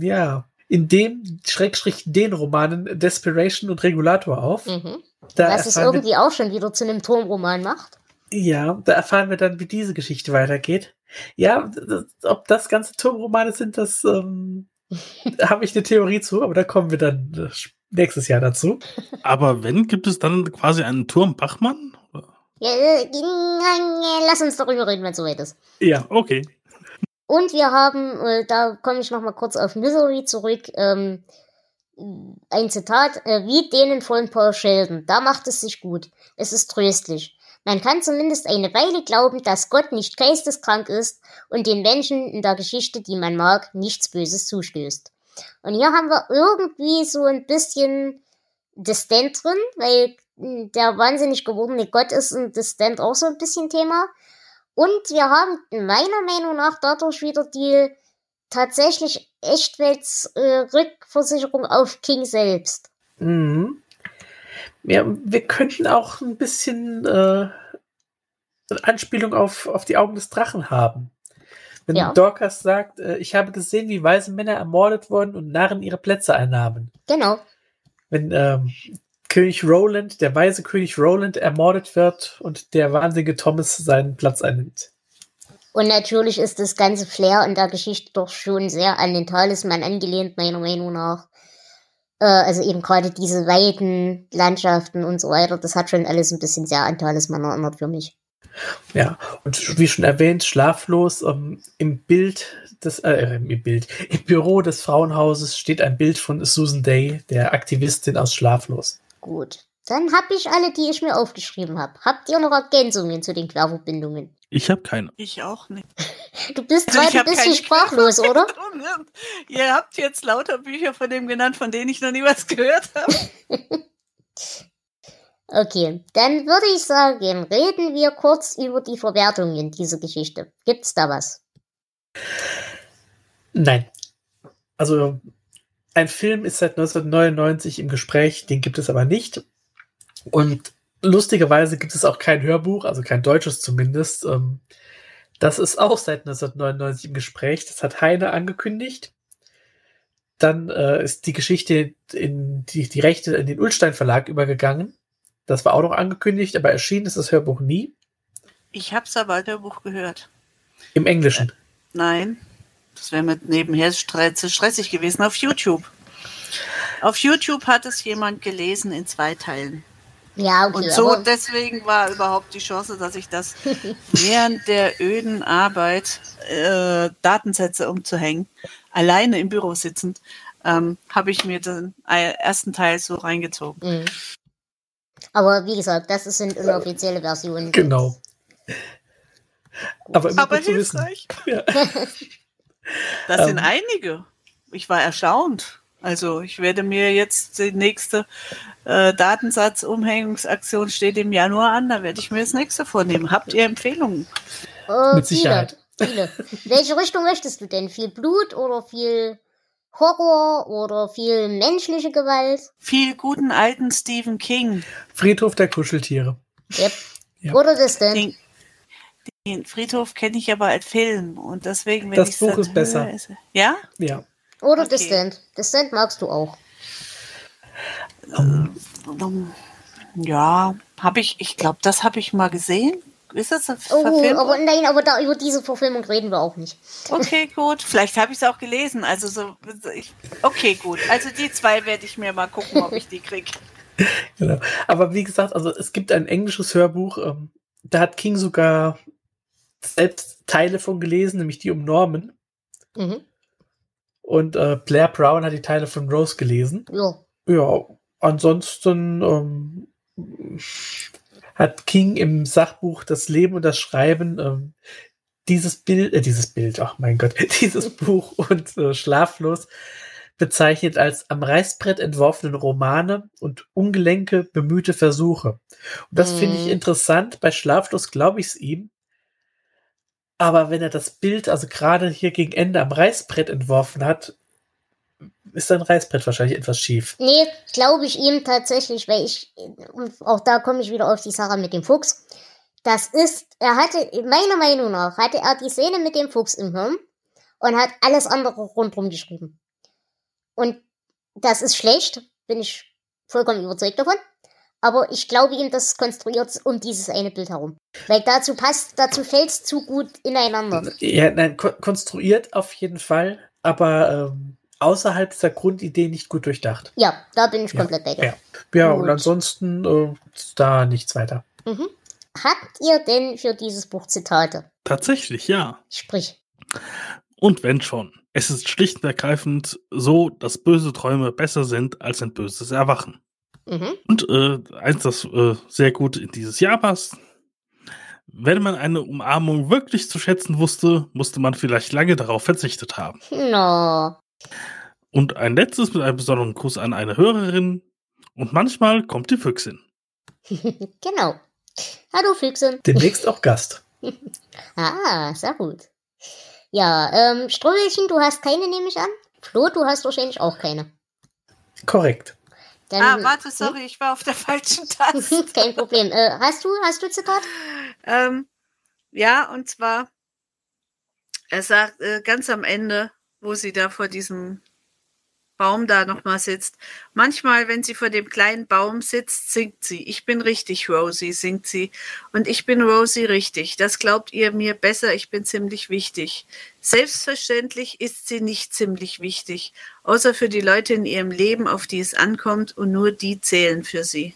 ja, in dem, Schrägstrich, den Romanen Desperation und Regulator auf. Mhm. Da Was es wir- irgendwie auch schon wieder zu einem Turmroman macht. Ja, da erfahren wir dann, wie diese Geschichte weitergeht. Ja, das, ob das ganze Turmromane sind, das ähm, <laughs> habe ich eine Theorie zu, aber da kommen wir dann äh, nächstes Jahr dazu. Aber wenn, gibt es dann quasi einen Turm Bachmann? Ja, äh, lass uns darüber reden, wenn es soweit ist. Ja, Okay. Und wir haben, äh, da komme ich noch mal kurz auf Misery zurück, ähm, ein Zitat, äh, wie denen von Paul Sheldon. Da macht es sich gut. Es ist tröstlich. Man kann zumindest eine Weile glauben, dass Gott nicht geisteskrank ist und den Menschen in der Geschichte, die man mag, nichts Böses zustößt. Und hier haben wir irgendwie so ein bisschen Distant drin, weil mh, der wahnsinnig gewordene Gott ist und Distant auch so ein bisschen Thema. Und wir haben meiner Meinung nach dadurch wieder die tatsächlich Echtwelts-Rückversicherung auf King selbst. Mhm. Ja, wir könnten auch ein bisschen äh, eine Anspielung auf, auf die Augen des Drachen haben. Wenn Ja. Dorcas sagt, äh, ich habe gesehen, wie weise Männer ermordet wurden und Narren ihre Plätze einnahmen. Genau. Wenn ähm, König Roland, der weise König Roland ermordet wird und der wahnsinnige Thomas seinen Platz einnimmt. Und natürlich ist das ganze Flair in der Geschichte doch schon sehr an den Talisman angelehnt, meiner Meinung nach. Äh, also eben gerade diese weiten Landschaften und so weiter, das hat schon alles ein bisschen sehr an Talisman erinnert für mich. Ja, und wie schon erwähnt, schlaflos ähm, im Bild des, äh, im Bild, im Büro des Frauenhauses steht ein Bild von Susan Day, der Aktivistin aus Schlaflos. Gut. Dann hab ich alle, die ich mir aufgeschrieben habe. Habt ihr noch Ergänzungen zu den Querverbindungen? Ich habe keine. Ich auch nicht. <laughs> Du bist Also heute ein bisschen sprachlos, oder? <laughs> Ihr habt jetzt lauter Bücher von dem genannt, von denen ich noch nie was gehört habe. <laughs> Okay, dann würde ich sagen, reden wir kurz über die Verwertungen dieser Geschichte. Gibt's da was? Nein. Also, ein Film ist seit 1999 im Gespräch, den gibt es aber nicht. Und lustigerweise gibt es auch kein Hörbuch, also kein deutsches zumindest. Ähm, Das ist auch seit 1999 im Gespräch. Das hat Heine angekündigt. Dann äh, ist die Geschichte in die, die Rechte in den Ulstein Verlag übergegangen. Das war auch noch angekündigt, aber erschienen ist das Hörbuch nie. Ich hab's aber als Hörbuch gehört. Im Englischen. Nein, das wäre mit nebenher stressig gewesen. Auf YouTube. Auf YouTube hat es jemand gelesen in zwei Teilen. Ja, okay. Und so aber, deswegen war überhaupt die Chance, dass ich das <laughs> während der öden Arbeit, äh, Datensätze umzuhängen, alleine im Büro sitzend, ähm, habe ich mir den ersten Teil so reingezogen. Mhm. aber wie gesagt, das sind inoffizielle Versionen. Genau. <laughs> Aber immer Aber gut zu wissen. hilfreich. Ja. Das sind Ähm. einige. Ich war erstaunt. Also ich werde mir jetzt die nächste äh, Datensatzumhängungsaktion steht im Januar an. Da werde ich mir das nächste vornehmen. Habt ihr Empfehlungen? Äh, Mit Sicherheit. Viele, viele. Welche Richtung möchtest du denn? Viel Blut oder viel Horror oder viel menschliche Gewalt? Viel guten alten Stephen King. Friedhof der Kuscheltiere. Yep. Ja. Oder das denn? Den, den Friedhof kenne ich aber als Film und deswegen, wenn Das Buch ist besser. höre, ist- Ja? Ja. Oder okay. Distant. Distant magst du auch. Ähm, Ja, habe ich, ich glaube, das habe ich mal gesehen. Ist das eine Oh, Verfilmung? aber nein, aber da, über diese Verfilmung reden wir auch nicht. Okay, <laughs> gut. Vielleicht habe ich es auch gelesen. Also so, ich, okay, gut. Also die zwei werde ich mir mal gucken, ob ich die kriege. <laughs> Genau. Aber wie gesagt, also es gibt ein englisches Hörbuch, ähm, da hat King sogar selbst Teile von gelesen, nämlich die um Norman. Mhm. Und äh, Blair Brown hat die Teile von Rose gelesen. Ja. Ja, ansonsten ähm, hat King im Sachbuch Das Leben und das Schreiben ähm, dieses Bild, äh, dieses Bild, ach mein Gott, <laughs> dieses Buch und äh, Schlaflos bezeichnet als am Reißbrett entworfenen Romane und ungelenke, bemühte Versuche. Und das finde ich Mhm. interessant. Bei Schlaflos glaube ich es ihm. Aber wenn er das Bild, also gerade hier gegen Ende am Reißbrett entworfen hat, ist sein Reißbrett wahrscheinlich etwas schief. Nee, glaube ich ihm tatsächlich, weil ich, auch da komme ich wieder auf die Sache mit dem Fuchs. Das ist, er hatte, meiner Meinung nach, hatte er die Szene mit dem Fuchs im Hirn und hat alles andere rundherum geschrieben. Und das ist schlecht, bin ich vollkommen überzeugt davon. Aber ich glaube ihm, das konstruiert um dieses eine Bild herum. Weil dazu passt, dazu fällt es zu gut ineinander. Ja, nein, ko konstruiert auf jeden Fall, aber ähm, außerhalb dieser Grundidee nicht gut durchdacht. Ja, da bin ich Ja, komplett bei dir. Ja, ja und ansonsten äh, da nichts weiter. Mhm. Habt ihr denn für dieses Buch Zitate? Tatsächlich, ja. Sprich. Und wenn schon. Es ist schlicht und ergreifend so, dass böse Träume besser sind als ein böses Erwachen. Mhm. Und äh, eins, das äh, sehr gut in dieses Jahr passt. Wenn man eine Umarmung wirklich zu schätzen wusste, musste man vielleicht lange darauf verzichtet haben. No. Und ein letztes mit einem besonderen Gruß an eine Hörerin. Und manchmal kommt die Füchsin. <laughs> genau. Hallo Füchse. Demnächst auch Gast. <laughs> Ah, sehr gut. Ja, ähm, Ströbelchen, du hast keine, nehme ich an. Flo, du hast wahrscheinlich auch keine. Korrekt. Dann, Ah, warte, sorry, ich war auf der <laughs> falschen Taste. <laughs> Kein Problem. Äh, hast du, hast du Zitat? ähm, ja, und zwar, er sagt äh, ganz am Ende, wo sie da vor diesem Baum da nochmal sitzt. Manchmal, wenn sie vor dem kleinen Baum sitzt, singt sie. Ich bin richtig, Rosie, singt sie. Und ich bin Rosie richtig. Das glaubt ihr mir besser, ich bin ziemlich wichtig. Selbstverständlich ist sie nicht ziemlich wichtig, außer für die Leute in ihrem Leben, auf die es ankommt, und nur die zählen für sie.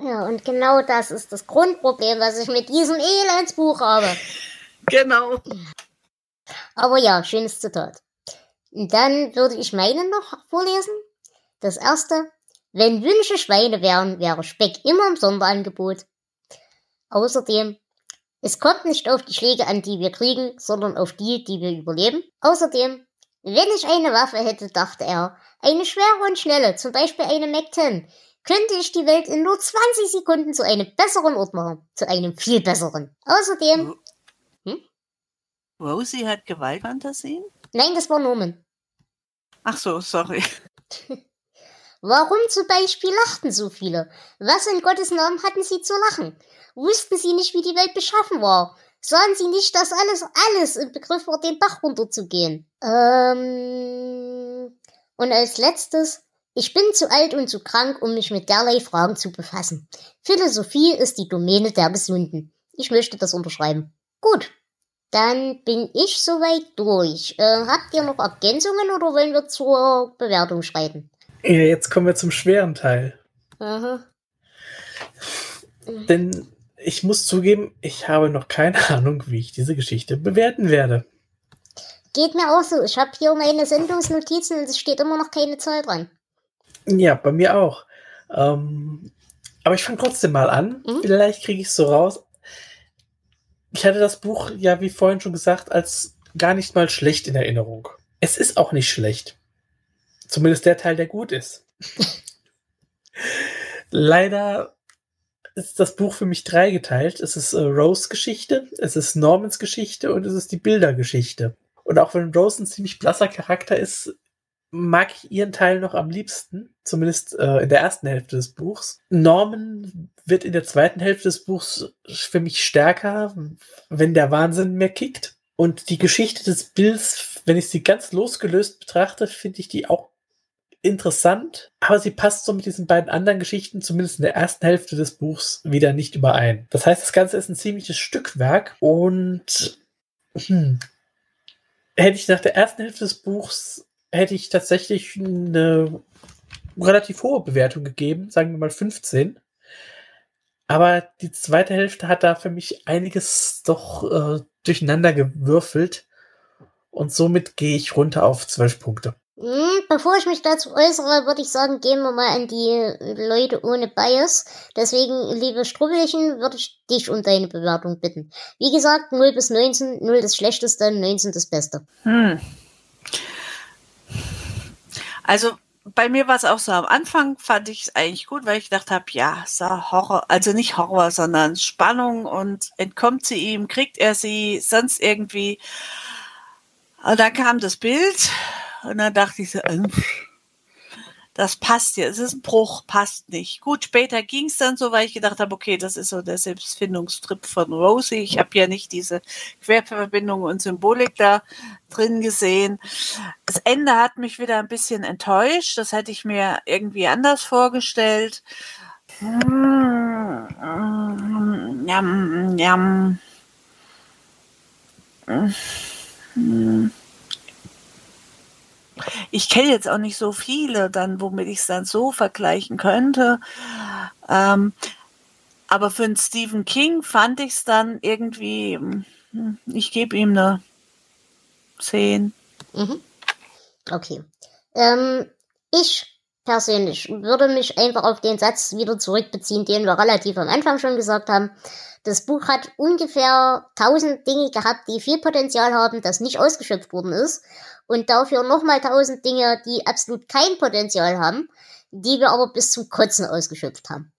Ja, und genau das ist das Grundproblem, was ich mit diesem Elendsbuch habe. <laughs> Genau. Aber ja, schönes Zitat. Dann würde ich meinen noch vorlesen. Das erste. Wenn Wünsche Schweine wären, wäre Speck immer im Sonderangebot. Außerdem, es kommt nicht auf die Schläge an, die wir kriegen, sondern auf die, die wir überleben. Außerdem, wenn ich eine Waffe hätte, dachte er, eine schwere und schnelle, zum Beispiel eine Mac-10, könnte ich die Welt in nur 20 Sekunden zu einem besseren Ort machen. Zu einem viel besseren. Außerdem, Rosie hat Gewaltfantasien? nein, das war Norman. Ach so, sorry. <laughs> Warum zum Beispiel lachten so viele? Was in Gottes Namen hatten sie zu lachen? Wussten sie nicht, wie die Welt beschaffen war? Sahen sie nicht, dass alles, alles im Begriff war, den Bach runterzugehen? Ähm. Und als letztes, ich bin zu alt und zu krank, um mich mit derlei Fragen zu befassen. Philosophie ist die Domäne der Gesunden. Ich möchte das unterschreiben. Gut. Dann bin ich soweit durch. Äh, habt ihr noch Ergänzungen oder wollen wir zur Bewertung schreiten? Ja, jetzt kommen wir zum schweren Teil. Aha. Denn ich muss zugeben, ich habe noch keine <laughs> Ahnung, wie ich diese Geschichte bewerten werde. Geht mir auch so. Ich habe hier meine Sendungsnotizen und es steht immer noch keine Zahl dran. Ja, bei mir auch. Ähm, aber ich fange trotzdem mal an. Mhm. Vielleicht kriege ich es so raus. Ich hatte das Buch ja, wie vorhin schon gesagt, als gar nicht mal schlecht in Erinnerung. Es ist auch nicht schlecht. Zumindest der Teil, der gut ist. <laughs> Leider ist das Buch für mich dreigeteilt. Es ist äh, Rose Geschichte, es ist Normans Geschichte und es ist die Bildergeschichte. Und auch wenn Rose ein ziemlich blasser Charakter ist, mag ich ihren Teil noch am liebsten, zumindest äh, in der ersten Hälfte des Buchs. Norman wird in der zweiten Hälfte des Buchs für mich stärker, wenn der Wahnsinn mehr kickt. Und die Geschichte des Bills, wenn ich sie ganz losgelöst betrachte, finde ich die auch interessant, aber sie passt so mit diesen beiden anderen Geschichten, zumindest in der ersten Hälfte des Buchs, wieder nicht überein. Das heißt, das Ganze ist ein ziemliches Stückwerk und hm, hätte ich nach der ersten Hälfte des Buchs hätte ich tatsächlich eine relativ hohe Bewertung gegeben, sagen wir mal 15. Aber die zweite Hälfte hat da für mich einiges doch äh, durcheinander gewürfelt. Und somit gehe ich runter auf 12 Punkte. Hm, bevor ich mich dazu äußere, würde ich sagen, gehen wir mal an die Leute ohne Bias. Deswegen, liebe Strubbelchen, würde ich dich um deine Bewertung bitten. Wie gesagt, 0 bis 19, 0 das Schlechteste, 19 das Beste. Hm. Also bei mir war es auch so, am Anfang fand ich es eigentlich gut, weil ich gedacht habe, ja, so Horror, also nicht Horror, sondern Spannung und entkommt sie ihm, kriegt er sie, sonst irgendwie. Und dann kam das Bild und dann dachte ich so, äh, <laughs> das passt ja, es ist ein Bruch, passt nicht. Gut, später ging es dann so, weil ich gedacht habe, okay, das ist so der Selbstfindungstrip von Rosie. Ich habe ja nicht diese Querverbindung und Symbolik da drin gesehen. das Ende hat mich wieder ein bisschen enttäuscht. Das hätte ich mir irgendwie anders vorgestellt. Hm, jam, jam. Hm. Ich kenne jetzt auch nicht so viele, dann, womit ich es dann so vergleichen könnte. Ähm, aber für einen Stephen King fand ich es dann irgendwie, hm, ich gebe ihm eine 10. Mhm. Okay. Ähm, ich persönlich würde mich einfach auf den Satz wieder zurückbeziehen, den wir relativ am Anfang schon gesagt haben. Das Buch hat ungefähr tausend Dinge gehabt, die viel Potenzial haben, das nicht ausgeschöpft worden ist. Und dafür nochmal tausend Dinge, die absolut kein Potenzial haben, die wir aber bis zum Kotzen ausgeschöpft haben.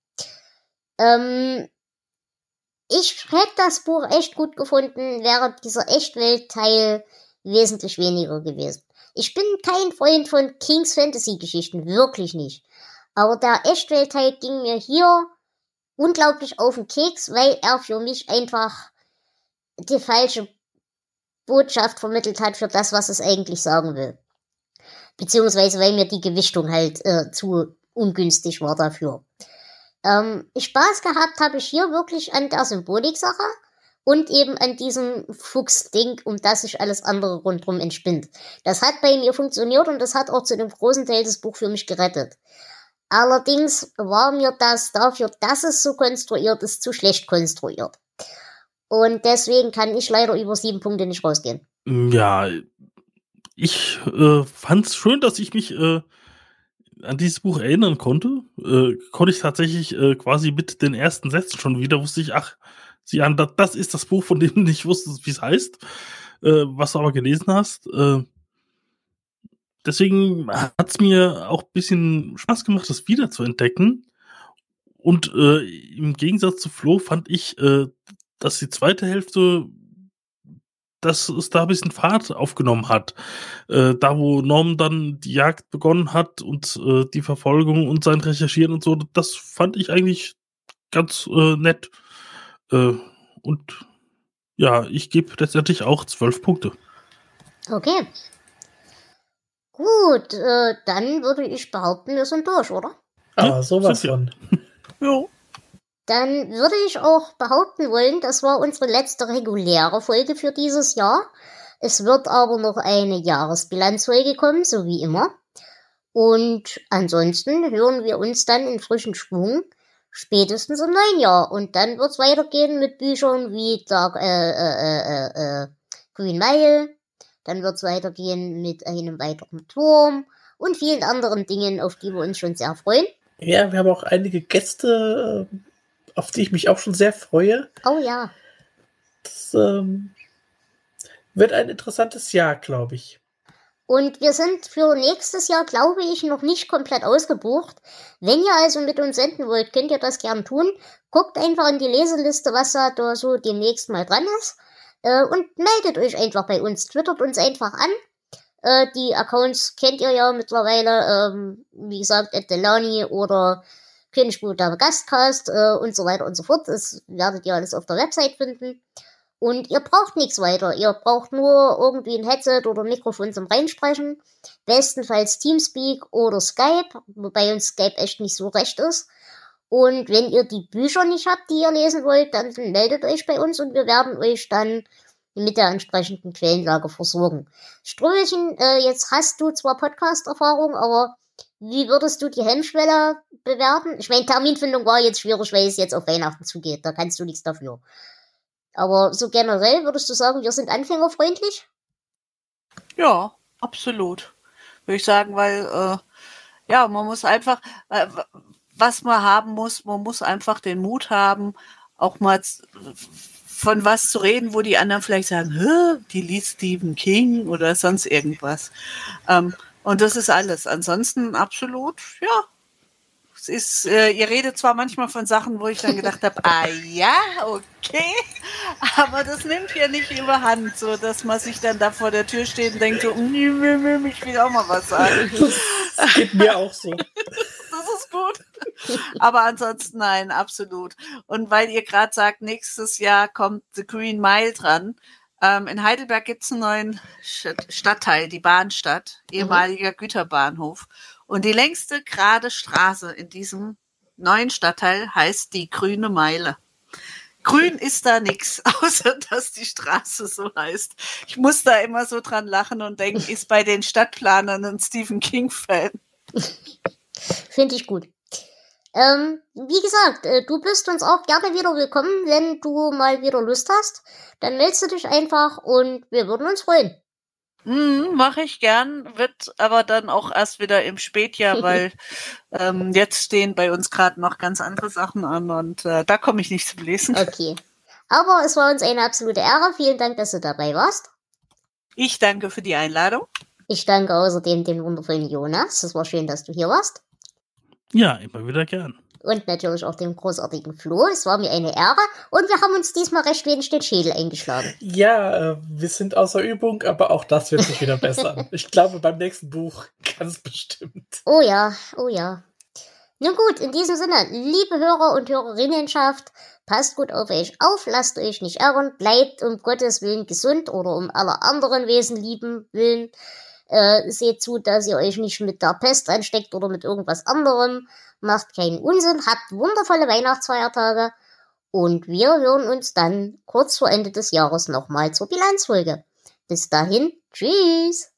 Ähm, ich hätte das Buch echt gut gefunden, wäre dieser Echtwelt-Teil wesentlich weniger gewesen. Ich bin kein Freund von Kings Fantasy-Geschichten, wirklich nicht. Aber der Echtwelt-Teil ging mir hier unglaublich auf den Keks, weil er für mich einfach die falsche Botschaft vermittelt hat für das, was es eigentlich sagen will. Beziehungsweise weil mir die Gewichtung halt äh, zu ungünstig war dafür. Ähm, Spaß gehabt habe ich hier wirklich an der Symbolik-Sache und eben an diesem Fuchs-Ding, um das sich alles andere rundherum entspinnt. Das hat bei mir funktioniert und das hat auch zu dem großen Teil das Buch für mich gerettet. Allerdings war mir das dafür, dass es so konstruiert ist, zu schlecht konstruiert. Und deswegen kann ich leider über sieben Punkte nicht rausgehen. Ja, ich äh, fand es schön, dass ich mich äh, an dieses Buch erinnern konnte, äh, konnte ich tatsächlich äh, quasi mit den ersten Sätzen schon wieder, wusste ich, ach, sieh an, das, ist das Buch, von dem du nicht wusstest, wie es heißt, äh, was du aber gelesen hast. Äh, deswegen hat es mir auch ein bisschen Spaß gemacht, das wieder zu entdecken. Und äh, im Gegensatz zu Flo fand ich, dass die zweite Hälfte dass es da ein bisschen Fahrt aufgenommen hat. Äh, da, wo Norm dann die Jagd begonnen hat und äh, die Verfolgung und sein Recherchieren und so, das fand ich eigentlich ganz äh, nett. Äh, und ja, ich gebe letztendlich auch zwölf Punkte. Okay. Gut, äh, dann würde ich behaupten, wir sind durch, oder? Ah, <laughs> ja, sowas von. jo dann würde ich auch behaupten wollen, das war unsere letzte reguläre Folge für dieses Jahr. Es wird aber noch eine Jahresbilanzfolge kommen, so wie immer. Und ansonsten hören wir uns dann in frischen Schwung spätestens im neuen Jahr. Und dann wird es weitergehen mit Büchern wie Dark, äh, äh, äh, äh, Green Mile. Dann wird es weitergehen mit einem weiteren Turm und vielen anderen Dingen, auf die wir uns schon sehr freuen. Ja, wir haben auch einige Gäste äh, auf die ich mich auch schon sehr freue. Oh ja. Das ähm, wird ein interessantes Jahr, glaube ich. Und wir sind für nächstes Jahr, glaube ich, noch nicht komplett ausgebucht. Wenn ihr also mit uns senden wollt, könnt ihr das gern tun. Guckt einfach in die Leseliste, was da so demnächst mal dran ist. Äh, und meldet euch einfach bei uns. Twittert uns einfach an. Äh, die Accounts kennt ihr ja mittlerweile. Ähm, wie gesagt, at Delani oder Königsbuchstabe Gastcast äh, und so weiter und so fort. Das werdet ihr alles auf der Website finden. Und ihr braucht nichts weiter. Ihr braucht nur irgendwie ein Headset oder ein Mikrofon zum Reinsprechen. Bestenfalls Teamspeak oder Skype, wobei uns Skype echt nicht so recht ist. Und wenn ihr die Bücher nicht habt, die ihr lesen wollt, dann meldet euch bei uns und wir werden euch dann mit der entsprechenden Quellenlage versorgen. Strömchen, äh, jetzt hast du zwar Podcast-Erfahrung, aber wie würdest du die Hemmschwelle bewerten? Ich meine, Terminfindung war jetzt schwierig, weil es jetzt auf Weihnachten zugeht. Da kannst du nichts dafür. Aber so generell würdest du sagen, wir sind anfängerfreundlich? Ja, absolut. Würde ich sagen, weil, äh, ja, man muss einfach, äh, was man haben muss, man muss einfach den Mut haben, auch mal von was zu reden, wo die anderen vielleicht sagen, die liest Stephen King oder sonst irgendwas. Ähm, und das ist alles. Ansonsten absolut, ja. Es ist, äh, ihr redet zwar manchmal von Sachen, wo ich dann gedacht habe, ah ja, okay, <laughs> aber das nimmt hier nicht überhand, so dass man sich dann da vor der Tür steht und denkt so, mm, ich will auch mal was sagen. <laughs> Das geht mir auch so. <laughs> das ist gut. Aber ansonsten nein, absolut. Und weil ihr gerade sagt, nächstes Jahr kommt The Green Mile dran, Ähm, in Heidelberg gibt es einen neuen Stadtteil, die Bahnstadt, ehemaliger mhm. Güterbahnhof. Und die längste gerade Straße in diesem neuen Stadtteil heißt die Grüne Meile. Grün ist da nichts, <laughs> außer dass die Straße so heißt. Ich muss da immer so dran lachen und denken, ist bei den Stadtplanern ein Stephen King-Fan. <laughs> Finde ich gut. Ähm, wie gesagt, äh, du bist uns auch gerne wieder willkommen, wenn du mal wieder Lust hast. Dann meldest du dich einfach und wir würden uns freuen. Mm, Mache ich gern, wird aber dann auch erst wieder im Spätjahr, <laughs> weil ähm, jetzt stehen bei uns gerade noch ganz andere Sachen an und äh, da komme ich nicht zum Lesen. Okay. Aber es war uns eine absolute Ehre. Vielen Dank, dass du dabei warst. Ich danke für die Einladung. Ich danke außerdem dem wundervollen Jonas. Es war schön, dass du hier warst. Ja, immer wieder gern. Und natürlich auch dem großartigen Flo. Es war mir eine Ehre. Und wir haben uns diesmal recht wenig den Schädel eingeschlagen. Ja, äh, wir sind außer Übung, aber auch das wird sich wieder besser. <laughs> ich glaube, beim nächsten Buch ganz bestimmt. Oh ja, oh ja. Nun gut, in diesem Sinne, liebe Hörer und Hörerinnenschaft, passt gut auf euch auf, lasst euch nicht ärgern, bleibt um Gottes Willen gesund oder um aller anderen Wesen lieben Willen. Äh, seht zu, dass ihr euch nicht mit der Pest ansteckt oder mit irgendwas anderem. Macht keinen Unsinn, habt wundervolle Weihnachtsfeiertage. Und wir hören uns dann kurz vor Ende des Jahres nochmal zur Bilanzfolge. Bis dahin, tschüss.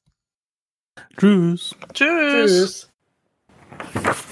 Tschüss. Tschüss. tschüss.